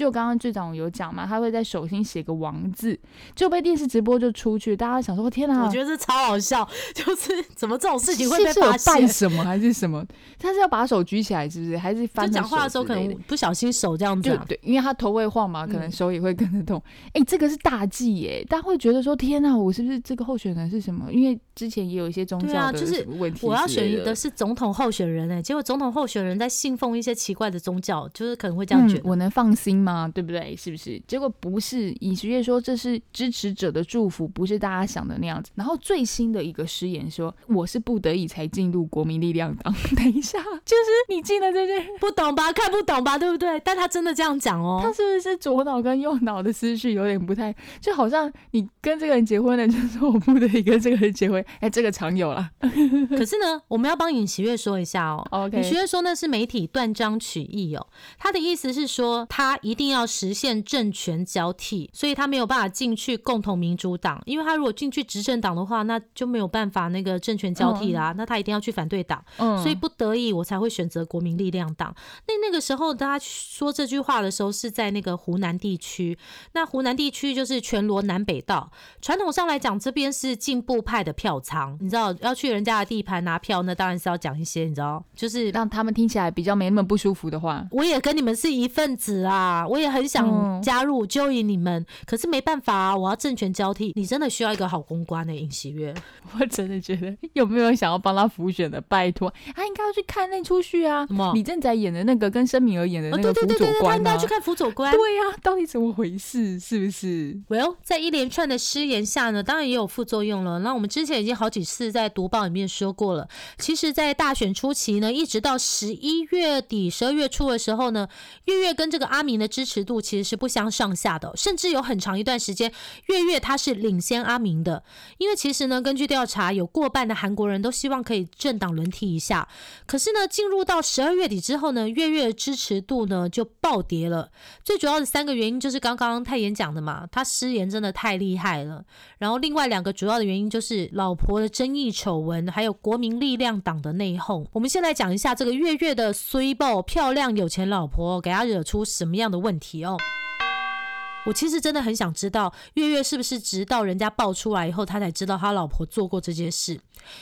就刚刚队长有讲嘛，他会在手心写个王字，就被电视直播就出去，大家想说天哪，我觉得这超好笑，就是怎么这种事情会被发现拜？什么还是什么？他是要把手举起来，是不是？还是翻就讲话的时候可能不小心手这样子、对，因为他头会晃嘛，可能嗯手也会跟着动。哎、这个是大忌耶，大家会觉得说天哪，我是不是这个候选人是什么？因为之前也有一些宗教的啊就是我要选的是总统候选人哎、结果总统候选人在信奉一些奇怪的宗教，就是可能会这样觉得。嗯我能放心吗？对不对？是不是？结果不是，尹锡悦说这是支持者的祝福，不是大家想的那样子。然后最新的一个失言说，我是不得已才进入国民力量党。等一下，就是你进了这件，不懂吧？看不懂吧？对不对？但他真的这样讲哦他。是不是左脑跟右脑的思绪有点不太，就好像你跟这个人结婚了，就是我不得已跟这个人结婚，哎，这个常有啦。可是呢，我们要帮尹锡悦说一下哦。OK 尹锡悦说那是媒体断章取义哦，他的意思是说他一定要实现政权交替，所以他没有办法进去共同民主党，因为他如果进去执政党的话，那就没有办法那个政权交替啦，那他一定要去反对党。嗯所以不得已我才会选择国民力量党。那那个时候大家说这句话的时候是在那个湖南地区，那湖南地区就是全罗南北道，传统上来讲这边是进步派的票票仓，你知道要去人家的地盘拿票，那当然是要讲一些，你知道，就是让他们听起来比较没那么不舒服的话，我也跟你们是一份子啊，我也很想嗯加入 join 你们，可是没办法啊，我要政权交替，你真的需要一个好公关的、尹喜悦。我真的觉得有没有想要帮他辅选的？拜托，他应该要去看那出戏啊什么。李正宰演的那个跟申敏儿演的哦，那个辅佐官啊应该要去，看辅佐官。对呀、到底怎么回事？是不是？Well，在一连串的失言下呢，当然也有副作用了。那我们之前已经好几次在读报里面说过了。其实，在大选初期呢，一直到十一月底、十二月初的时候呢，月月跟这个阿明的支持度其实是不相上下的、甚至有很长一段时间，月月他是领先阿明的。因为其实呢，根据调查，有过半的韩国人都希望可以政党轮替一下。可是呢，进入到十二月底之后呢，月月的支持度呢就暴跌了。最主要的三个原因就是刚刚泰妍讲的嘛，他失言真的太厉害了。然后另外两个主要的原因就是老婆的争议丑闻，还有国民力量党的内讧。我们先来讲一下这个月月的衰爆漂亮有钱老婆给他惹出什么样的问题哦。我其实真的很想知道，月月是不是直到人家爆出来以后，他才知道他老婆做过这件事？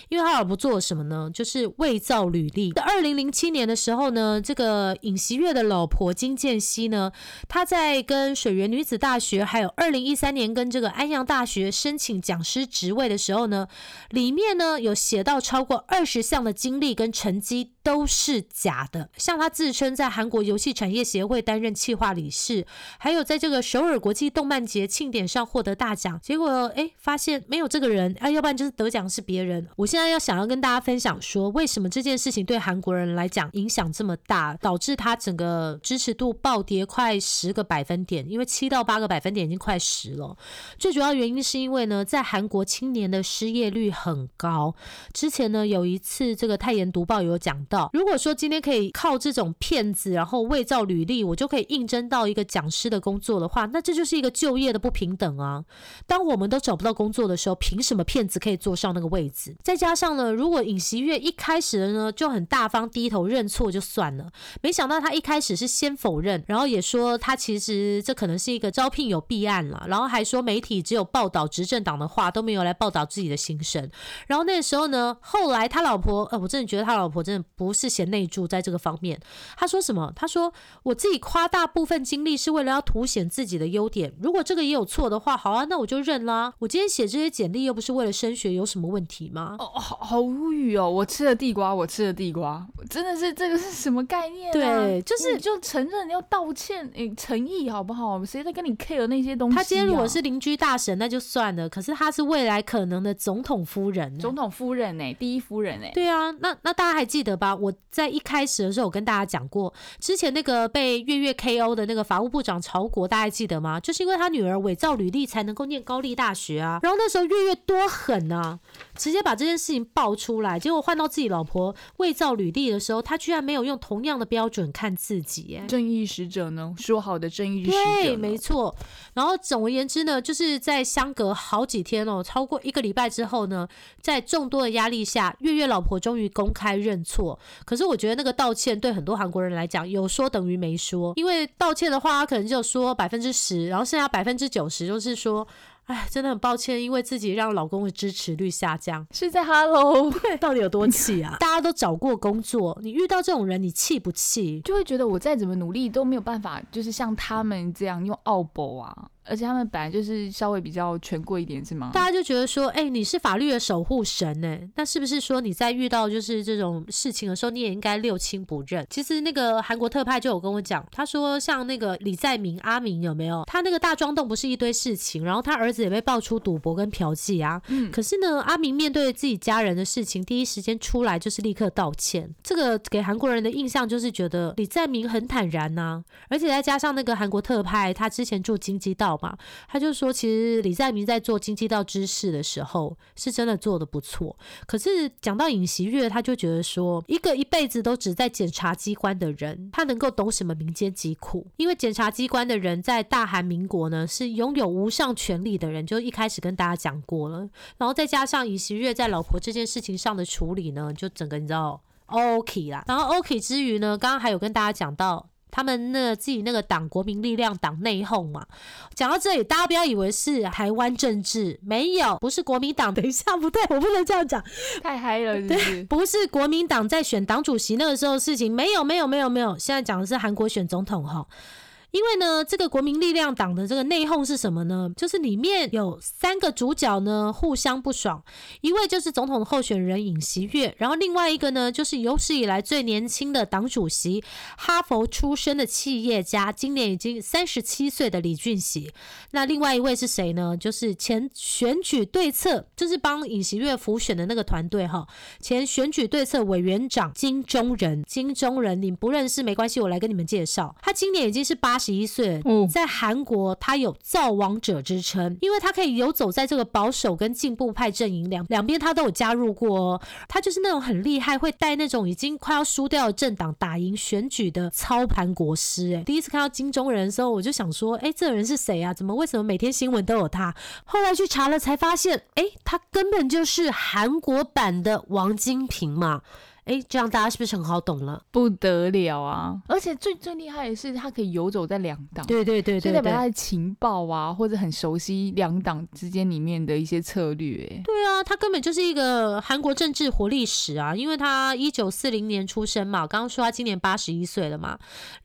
因为他老婆做了什么呢？就是伪造履历。在二零零七年的时候呢，这个尹锡悦的老婆金建熙呢，她在跟水源女子大学，还有二零一三年跟这个安阳大学申请讲师职位的时候呢，里面呢有写到超过二十项的经历跟成绩都是假的。像他自称在韩国游戏产业协会担任企划理事，还有在这个首尔国际动漫节庆典上获得大奖，结果哎发现没有这个人，啊，要不然就是得奖是别人。我现在要想要跟大家分享说，为什么这件事情对韩国人来讲影响这么大，导致他整个支持度暴跌快十个百分点，因为七到八个百分点已经快十了。最主要原因是因为呢，在韩国青年的失业率很高。之前呢有一次这个泰妍读报有讲到，如果说今天可以靠这种骗子，然后伪造履历，我就可以应征到一个讲师的工作的话，那这就是一个就业的不平等啊。当我们都找不到工作的时候，凭什么骗子可以坐上那个位置？再加上呢，如果尹锡悦一开始的呢就很大方低头认错就算了，没想到他一开始是先否认，然后也说他其实这可能是一个招聘有弊案了，然后还说媒体只有报道执政党的话，都没有来报道自己的心声。然后那时候呢，后来他老婆，呃，我真的觉得他老婆真的不是贤内助，在这个方面，他说什么？他说我自己夸大部分经历是为了要凸显自己的优点，如果这个也有错的话，好啊，那我就认啦。我今天写这些简历又不是为了升学，有什么问题吗？哦，好好无语哦！我吃了地瓜，我吃了地瓜，真的是这个是什么概念、啊？对就是就承认要道歉，诶，诚意好不好？谁在跟你 care 那些东西、啊？他今天如果是邻居大神，那就算了。可是他是未来可能的总统夫人，总统夫人呢、第一夫人呢、对啊，那那大家还记得吧？我在一开始的时候，我跟大家讲过，之前那个被月月 KO 的那个法务部长曹国，大家记得吗？就是因为他女儿伪造履历才能够念高丽大学啊。然后那时候月月多狠啊，直接把这件事情爆出来，结果换到自己老婆伪造履历的时候，他居然没有用同样的标准看自己耶。正义使者呢？说好的正义使者对，没错。然后总而言之呢，就是在相隔好几天哦，超过一个礼拜之后呢，在众多的压力下，月月老婆终于公开认错。可是我觉得那个道歉对很多韩国人来讲，有说等于没说，因为道歉的话，他可能就说百分之十，然后剩下百分之九十就是说。哎，真的很抱歉，因为自己让老公的支持率下降。是在 Hello，到底有多气啊？大家都找过工作，你遇到这种人，你气不气？就会觉得我再怎么努力都没有办法，就是像他们这样用奥博啊，而且他们本来就是稍微比较权贵一点，是吗？大家就觉得说，哎、你是法律的守护神呢、那是不是说你在遇到就是这种事情的时候，你也应该六亲不认？其实那个韩国特派就有跟我讲，他说像那个李在明阿明有没有？他那个大庄洞不是一堆事情，然后他儿子也被爆出赌博跟嫖妓啊。嗯可是呢，阿明面对自己家人的事情，第一时间出来就是立刻道歉。这个给韩国人的印象就是觉得李在明很坦然呐、而且再加上那个韩国特派，他之前住京畿道嘛，他就说，其实李在明在做经济道知识的时候，是真的做的不错。可是讲到尹锡悦，他就觉得说，一个一辈子都只在检察机关的人，他能够懂什么民间疾苦？因为检察机关的人在大韩民国呢，是拥有无上权力的人，就一开始跟大家讲过了。然后再加上尹锡悦在老婆这件事情上的处理呢，就整个你知道 OK 啦。然后 OK 之余呢，刚刚还有跟大家讲到。他们那自己那个党国民力量党内讧嘛。讲到这里，大家不要以为是台湾政治，没有，不是国民党。等一下，不对，我不能这样讲，太嗨了，是不是？不是国民党在选党主席那个时候的事情，没有，没有，没有，没有。现在讲的是韩国选总统哈。因为呢，这个国民力量党的这个内讧是什么呢？就是里面有三个主角呢互相不爽，一位就是总统候选人尹锡悦，然后另外一个呢就是有史以来最年轻的党主席，哈佛出身的企业家，今年已经三十七岁的李俊熙。那另外一位是谁呢？就是前选举对策，就是帮尹锡悦辅选的那个团队哈，前选举对策委员长金钟仁。金钟仁你不认识没关系，我来跟你们介绍，他今年已经是八。十一岁，嗯在韩国他有造王者之称，因为他可以游走在这个保守跟进步派阵营两两边，他都有加入过。他就是那种很厉害，会带那种已经快要输掉的政党打赢选举的操盘国师。哎，第一次看到金钟仁的时候，我就想说，哎，这个人是谁啊？怎么为什么每天新闻都有他？后来去查了才发现，哎，他根本就是韩国版的王金平嘛。哎，这样大家是不是很好懂了？不得了啊！而且最最厉害的是，他可以游走在两党，对对对对，代表他的情报啊，或者很熟悉两党之间里面的一些策略。对啊，他根本就是一个韩国政治活历史啊！因为他一九四零年出生嘛，刚刚说他今年八十一岁了嘛，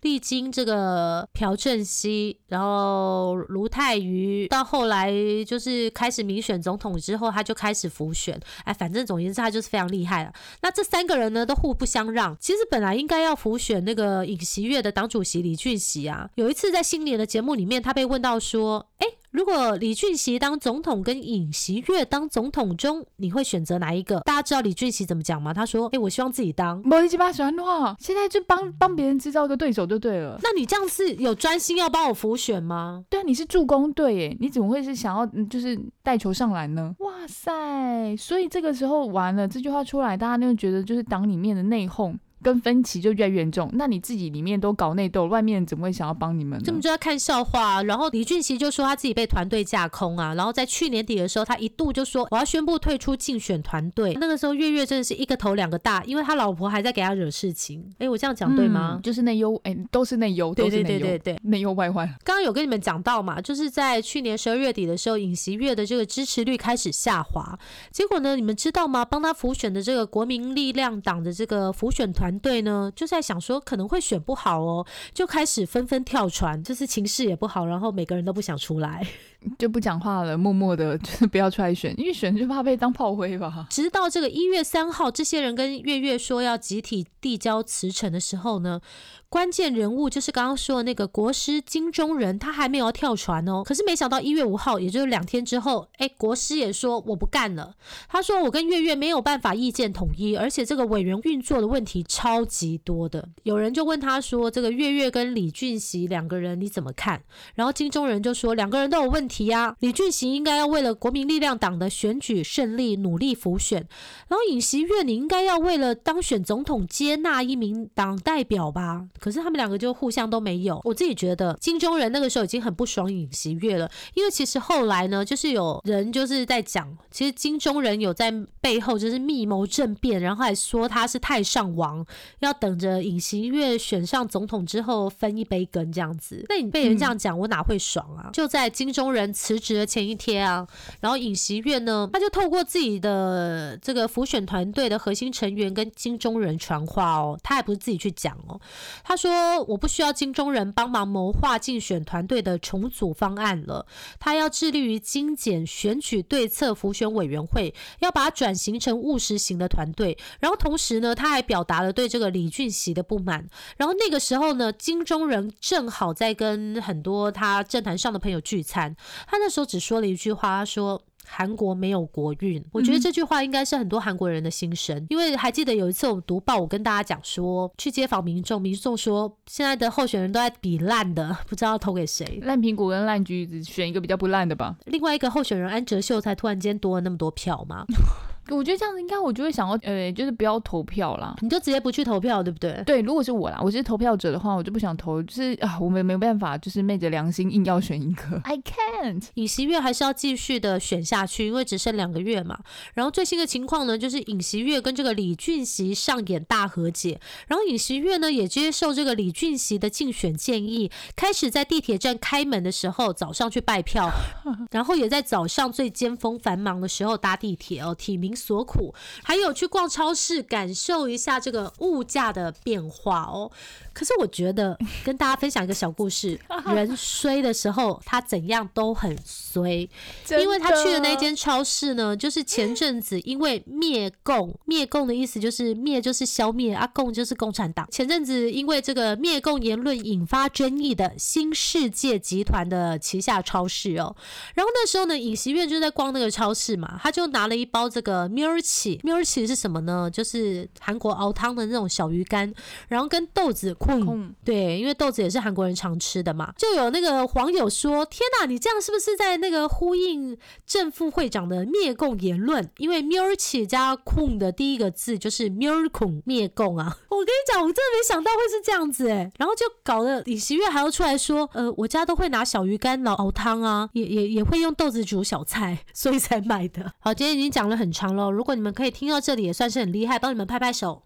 历经这个朴正熙，然后卢泰愚，到后来就是开始民选总统之后，他就开始浮选。哎，反正总言之，他就是非常厉害了。那这三个人。呢都互不相让。其实本来应该要辅选那个尹锡悦的党主席李俊熙啊，有一次在新年的节目里面，他被问到说：“哎。”如果李俊熙当总统跟尹锡悦当总统中，你会选择哪一个？大家知道李俊熙怎么讲吗？他说：“哎，我希望自己当。”莫一七八喜欢的话，现在就帮帮别人制造个对手就对了。那你这样是有专心要帮我辅选吗？对啊，你是助攻队耶，你怎么会是想要就是带球上篮呢？哇塞！所以这个时候完了，这句话出来，大家就觉得就是党里面的内讧。跟分歧就越来越严重，那你自己里面都搞内斗，外面怎么会想要帮你们？这么就要看笑话。然后李俊熙就说他自己被团队架空啊，然后在去年底的时候，他一度就说我要宣布退出竞选团队。那个时候月月真的是一个头两个大，因为他老婆还在给他惹事情。哎，我这样讲对吗？就是内忧，哎，都是内忧，对对对对对，内忧外患。刚刚有跟你们讲到嘛，就是在去年十二月底的时候，尹锡月的这个支持率开始下滑。结果呢，你们知道吗？帮他辅选的这个国民力量党的这个辅选团队呢，就。在想说可能会选不好哦，就开始纷纷跳船，就是情势也不好，然后每个人都不想出来，就不讲话了，默默的，就是不要出来选，因为选就怕被当炮灰吧。直到这个一月三号，这些人跟月月说要集体递交辞呈的时候呢。关键人物就是刚刚说的那个国师金钟仁，他还没有要跳船哦。可是没想到一月五号，也就是两天之后，哎，国师也说我不干了。他说我跟月月没有办法意见统一，而且这个委员运作的问题超级多的。有人就问他说，这个月月跟李俊熙两个人你怎么看？然后金钟仁就说两个人都有问题呀。李俊熙应该要为了国民力量党的选举胜利努力辅选，然后尹锡月你应该要为了当选总统接纳一名党代表吧。可是他们两个就互相都没有。我自己觉得金钟仁那个时候已经很不爽尹锡悦了，因为其实后来呢，就是有人就是在讲，其实金钟仁有在背后就是密谋政变，然后还说他是太上王，要等着尹锡悦选上总统之后分一杯羹这样子。那你被人这样讲，我哪会爽啊？就在金钟仁辞职的前一天啊，然后尹锡悦呢，他就透过自己的这个辅选团队的核心成员跟金钟仁传话哦，他还不是自己去讲哦，他。说：“我不需要金钟人帮忙谋划竞选团队的重组方案了。他要致力于精简选举对策辅选委员会，要把它转型成务实型的团队。然后同时呢，他还表达了对这个李俊熙的不满。然后那个时候呢，金钟人正好在跟很多他政坛上的朋友聚餐。他那时候只说了一句话，他说。”韩国没有国运，我觉得这句话应该是很多韩国人的心声。因为还记得有一次我们读报，我跟大家讲说，去街访民众，民众说现在的候选人都在比烂的，不知道投给谁。烂苹果跟烂橘子，选一个比较不烂的吧。另外一个候选人安哲秀才突然间多了那么多票吗？我觉得这样子应该我就会想要，呃，就是不要投票啦。你就直接不去投票，对不对？对，如果是我啦，我是投票者的话，我就不想投，就是啊，我们没办法，就是昧着良心硬要选一个。I can't。尹锡月还是要继续的选下去，因为只剩两个月嘛。然后最新的情况呢，就是尹锡月跟这个李俊熙上演大和解，然后尹锡月呢也接受这个李俊熙的竞选建议，开始在地铁站开门的时候早上去拜票，然后也在早上最尖峰繁忙的时候搭地铁哦，体所苦，还有去逛超市，感受一下这个物价的变化哦。可是我觉得 跟大家分享一个小故事，人衰的时候他怎样都很衰，因为他去的那间超市呢，就是前阵子因为灭共，灭共的意思就是灭就是消灭，啊共就是共产党。前阵子因为这个灭共言论引发争议的新世界集团的旗下超市哦，然后那时候呢，尹锡悦就在逛那个超市嘛，他就拿了一包这个 m i r c h m i r c h 是什么呢？就是韩国熬汤的那种小鱼干，然后跟豆子。控对，因为豆子也是韩国人常吃的嘛，就有那个网友说：“天哪，你这样是不是在那个呼应正副会长的灭共言论？因为 mirchi 加控的第一个字就是 mir 控灭共啊！我跟你讲，我真的没想到会是这样子哎，然后就搞得李希月还要出来说：呃，我家都会拿小鱼干熬熬汤啊，也也也会用豆子煮小菜，所以才买的。好，今天已经讲了很长了，如果你们可以听到这里，也算是很厉害，帮你们拍拍手。”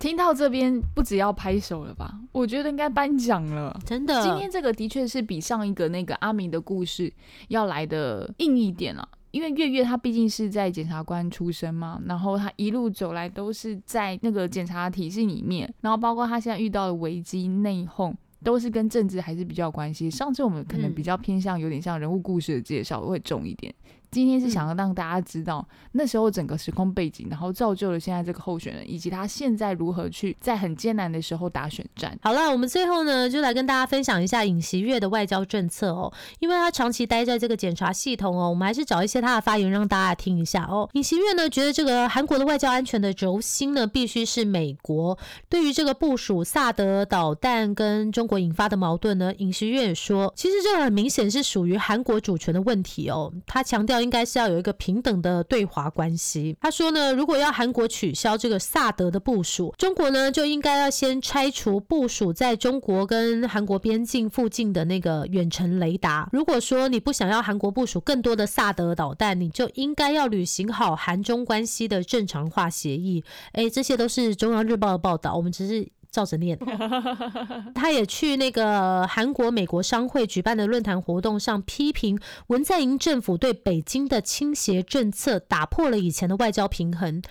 听到这边不只要拍手了吧？我觉得应该颁奖了，真的。今天这个的确是比上一个那个阿明的故事要来的硬一点了，因为月月他毕竟是在检察官出身嘛，然后他一路走来都是在那个检察体系里面，然后包括他现在遇到的危机内讧，都是跟政治还是比较有关系。上次我们可能比较偏向有点像人物故事的介绍会重一点。今天是想要让大家知道那时候整个时空背景，然后造就了现在这个候选人，以及他现在如何去在很艰难的时候打选战。好了，我们最后呢就来跟大家分享一下尹锡悦的外交政策哦，因为他长期待在这个检察系统哦，我们还是找一些他的发言让大家听一下哦。尹锡悦呢觉得这个韩国的外交安全的轴心呢必须是美国。对于这个部署萨德导弹跟中国引发的矛盾呢，尹锡悦也说，其实这很明显是属于韩国主权的问题哦。他强调。应该是要有一个平等的对华关系。他说呢，如果要韩国取消这个萨德的部署，中国呢就应该要先拆除部署在中国跟韩国边境附近的那个远程雷达。如果说你不想要韩国部署更多的萨德导弹，你就应该要履行好韩中关系的正常化协议。哎，这些都是中央日报的报道，我们只是。照着念，他也去那个韩国美国商会举办的论坛活动上批评文在寅政府对北京的倾斜政策，打破了以前的外交平衡。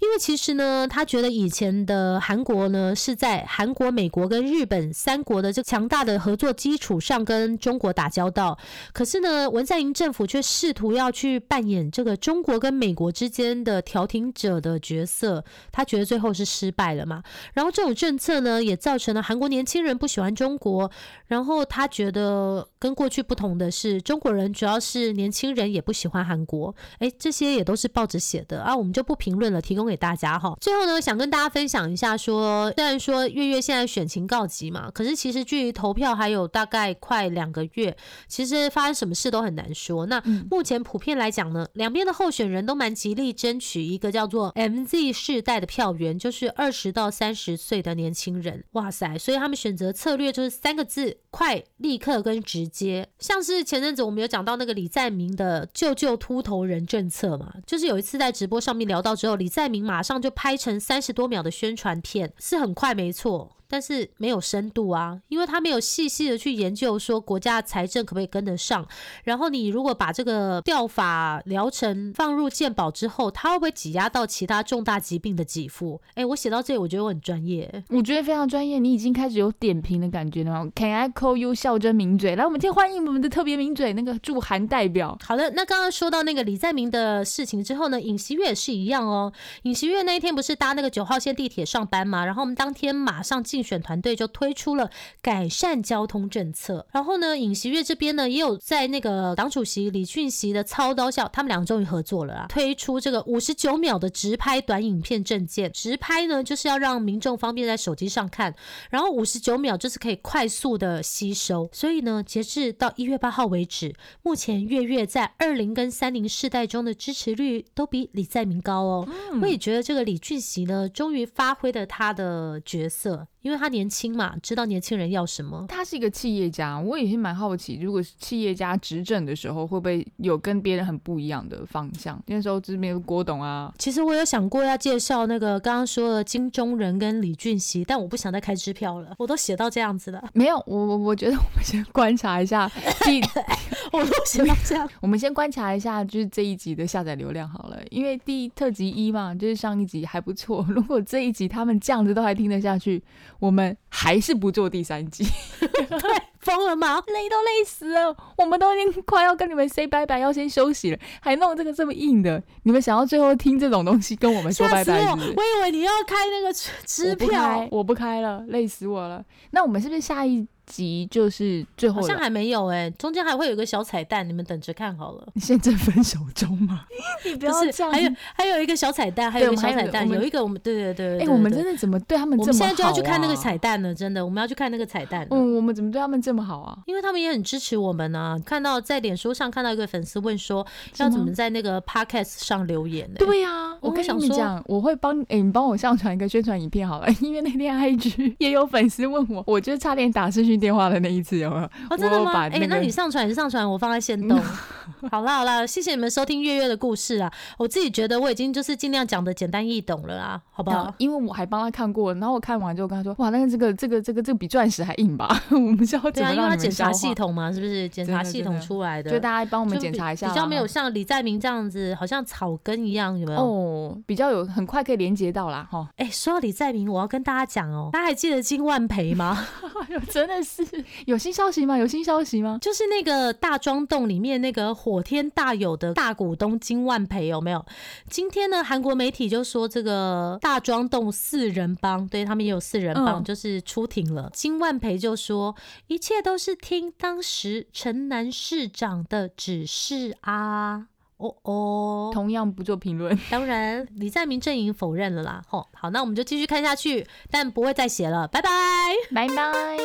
因为其实呢，他觉得以前的韩国呢是在韩国、美国跟日本三国的这强大的合作基础上跟中国打交道，可是呢，文在寅政府却试图要去扮演这个中国跟美国之间的调停者的角色，他觉得最后是失败了嘛。然后这种政策。这呢也造成了韩国年轻人不喜欢中国，然后他觉得跟过去不同的是，中国人主要是年轻人也不喜欢韩国。诶，这些也都是报纸写的啊，我们就不评论了，提供给大家哈。最后呢，想跟大家分享一下，说虽然说月月现在选情告急嘛，可是其实距离投票还有大概快两个月，其实发生什么事都很难说。那目前普遍来讲呢，两边的候选人都蛮极力争取一个叫做 MZ 世代的票源，就是二十到三十岁的年。亲人，哇塞！所以他们选择策略就是三个字：快、立刻跟直接。像是前阵子我们有讲到那个李在明的“救救秃头人”政策嘛，就是有一次在直播上面聊到之后，李在明马上就拍成三十多秒的宣传片，是很快，没错。但是没有深度啊，因为他没有细细的去研究说国家财政可不可以跟得上。然后你如果把这个调法疗程放入健保之后，它会不会挤压到其他重大疾病的给付？哎，我写到这里，我觉得我很专业，我觉得非常专业。你已经开始有点评的感觉了。Can I call you 孝真名嘴？来，我们先欢迎我们的特别名嘴，那个驻韩代表。好的，那刚刚说到那个李在明的事情之后呢，尹锡悦也是一样哦。尹锡悦那一天不是搭那个九号线地铁上班嘛？然后我们当天马上进。竞选团队就推出了改善交通政策。然后呢，尹锡悦这边呢也有在那个党主席李俊熙的操刀下，他们俩终于合作了啊，推出这个五十九秒的直拍短影片证件。直拍呢就是要让民众方便在手机上看，然后五十九秒就是可以快速的吸收。所以呢，截至到一月八号为止，目前月月在二零跟三零世代中的支持率都比李在明高哦。我也觉得这个李俊熙呢，终于发挥了他的角色，因为他年轻嘛，知道年轻人要什么。他是一个企业家，我也是蛮好奇，如果企业家执政的时候，会不会有跟别人很不一样的方向？那时候这边有郭董啊，其实我有想过要介绍那个刚刚说的金钟仁跟李俊熙，但我不想再开支票了，我都写到这样子了，没有，我我我觉得我们先观察一下 第，我都写到这样。我们先观察一下，就是这一集的下载流量好了，因为第一特辑一嘛，就是上一集还不错。如果这一集他们这样子都还听得下去，我们还是不做第三集。疯了吗？累都累死了，我们都已经快要跟你们 say 拜拜，要先休息了，还弄这个这么硬的，你们想要最后听这种东西跟我们说拜！拜是不是？我以为你要开那个支支票，，我不开了，累死我了。那我们是不是下一集就是最后？好像还没有哎、中间还会有一个小彩蛋，你们等着看好了。你现在正分手中吗？你不要这样，还有还有一个小彩蛋，还有一个小彩蛋，有有一个我们对对对哎、对，我们真的怎么对他们我这么好、啊？们现在就要去看那个彩蛋了，真的，我们要去看那个彩蛋。嗯，我们怎么对他们这么好啊？因为他们也很支持我们呢、看到在脸书上看到一个粉丝问说，要怎么在那个 podcast 上留言呢、对呀、我跟你们讲，我会帮哎、你帮我上传一个宣传影片好了，因为那天 IG 也有粉丝问我，我就差点打视讯电话的那一次有没有？哦，真的吗？哎、那你上传也是上传，我放在线动。好啦好啦，谢谢你们收听月月的故事啊！我自己觉得我已经就是尽量讲的简单易懂了啦，好不好？因为我还帮他看过，然后我看完之后跟他说，哇，那个这个这个这个这个比钻石还硬吧？我们是要对啊，因为怎么让你们它检查系统嘛，是不是检查系统出来的？就大家帮我们检查一下啦，比较没有像李在明这样子，好像草根一样，有没有？哦，比较有很快可以连接到啦，哈，哎、说到李在明，我要跟大家讲哦，大家还记得金万培吗？哎呦，真的是 有新消息吗？有新消息吗？就是那个大庄洞里面那个火天大有的大股东金万培有没有？今天呢，韩国媒体就说这个大庄洞四人帮，对他们也有四人帮，嗯就是出庭了。金万培就说，一切都是听当时城南市长的指示啊。哦哦，同样不做评论。当然，李在明阵营否认了啦。吼，好，那我们就继续看下去，但不会再写了，拜拜。拜拜。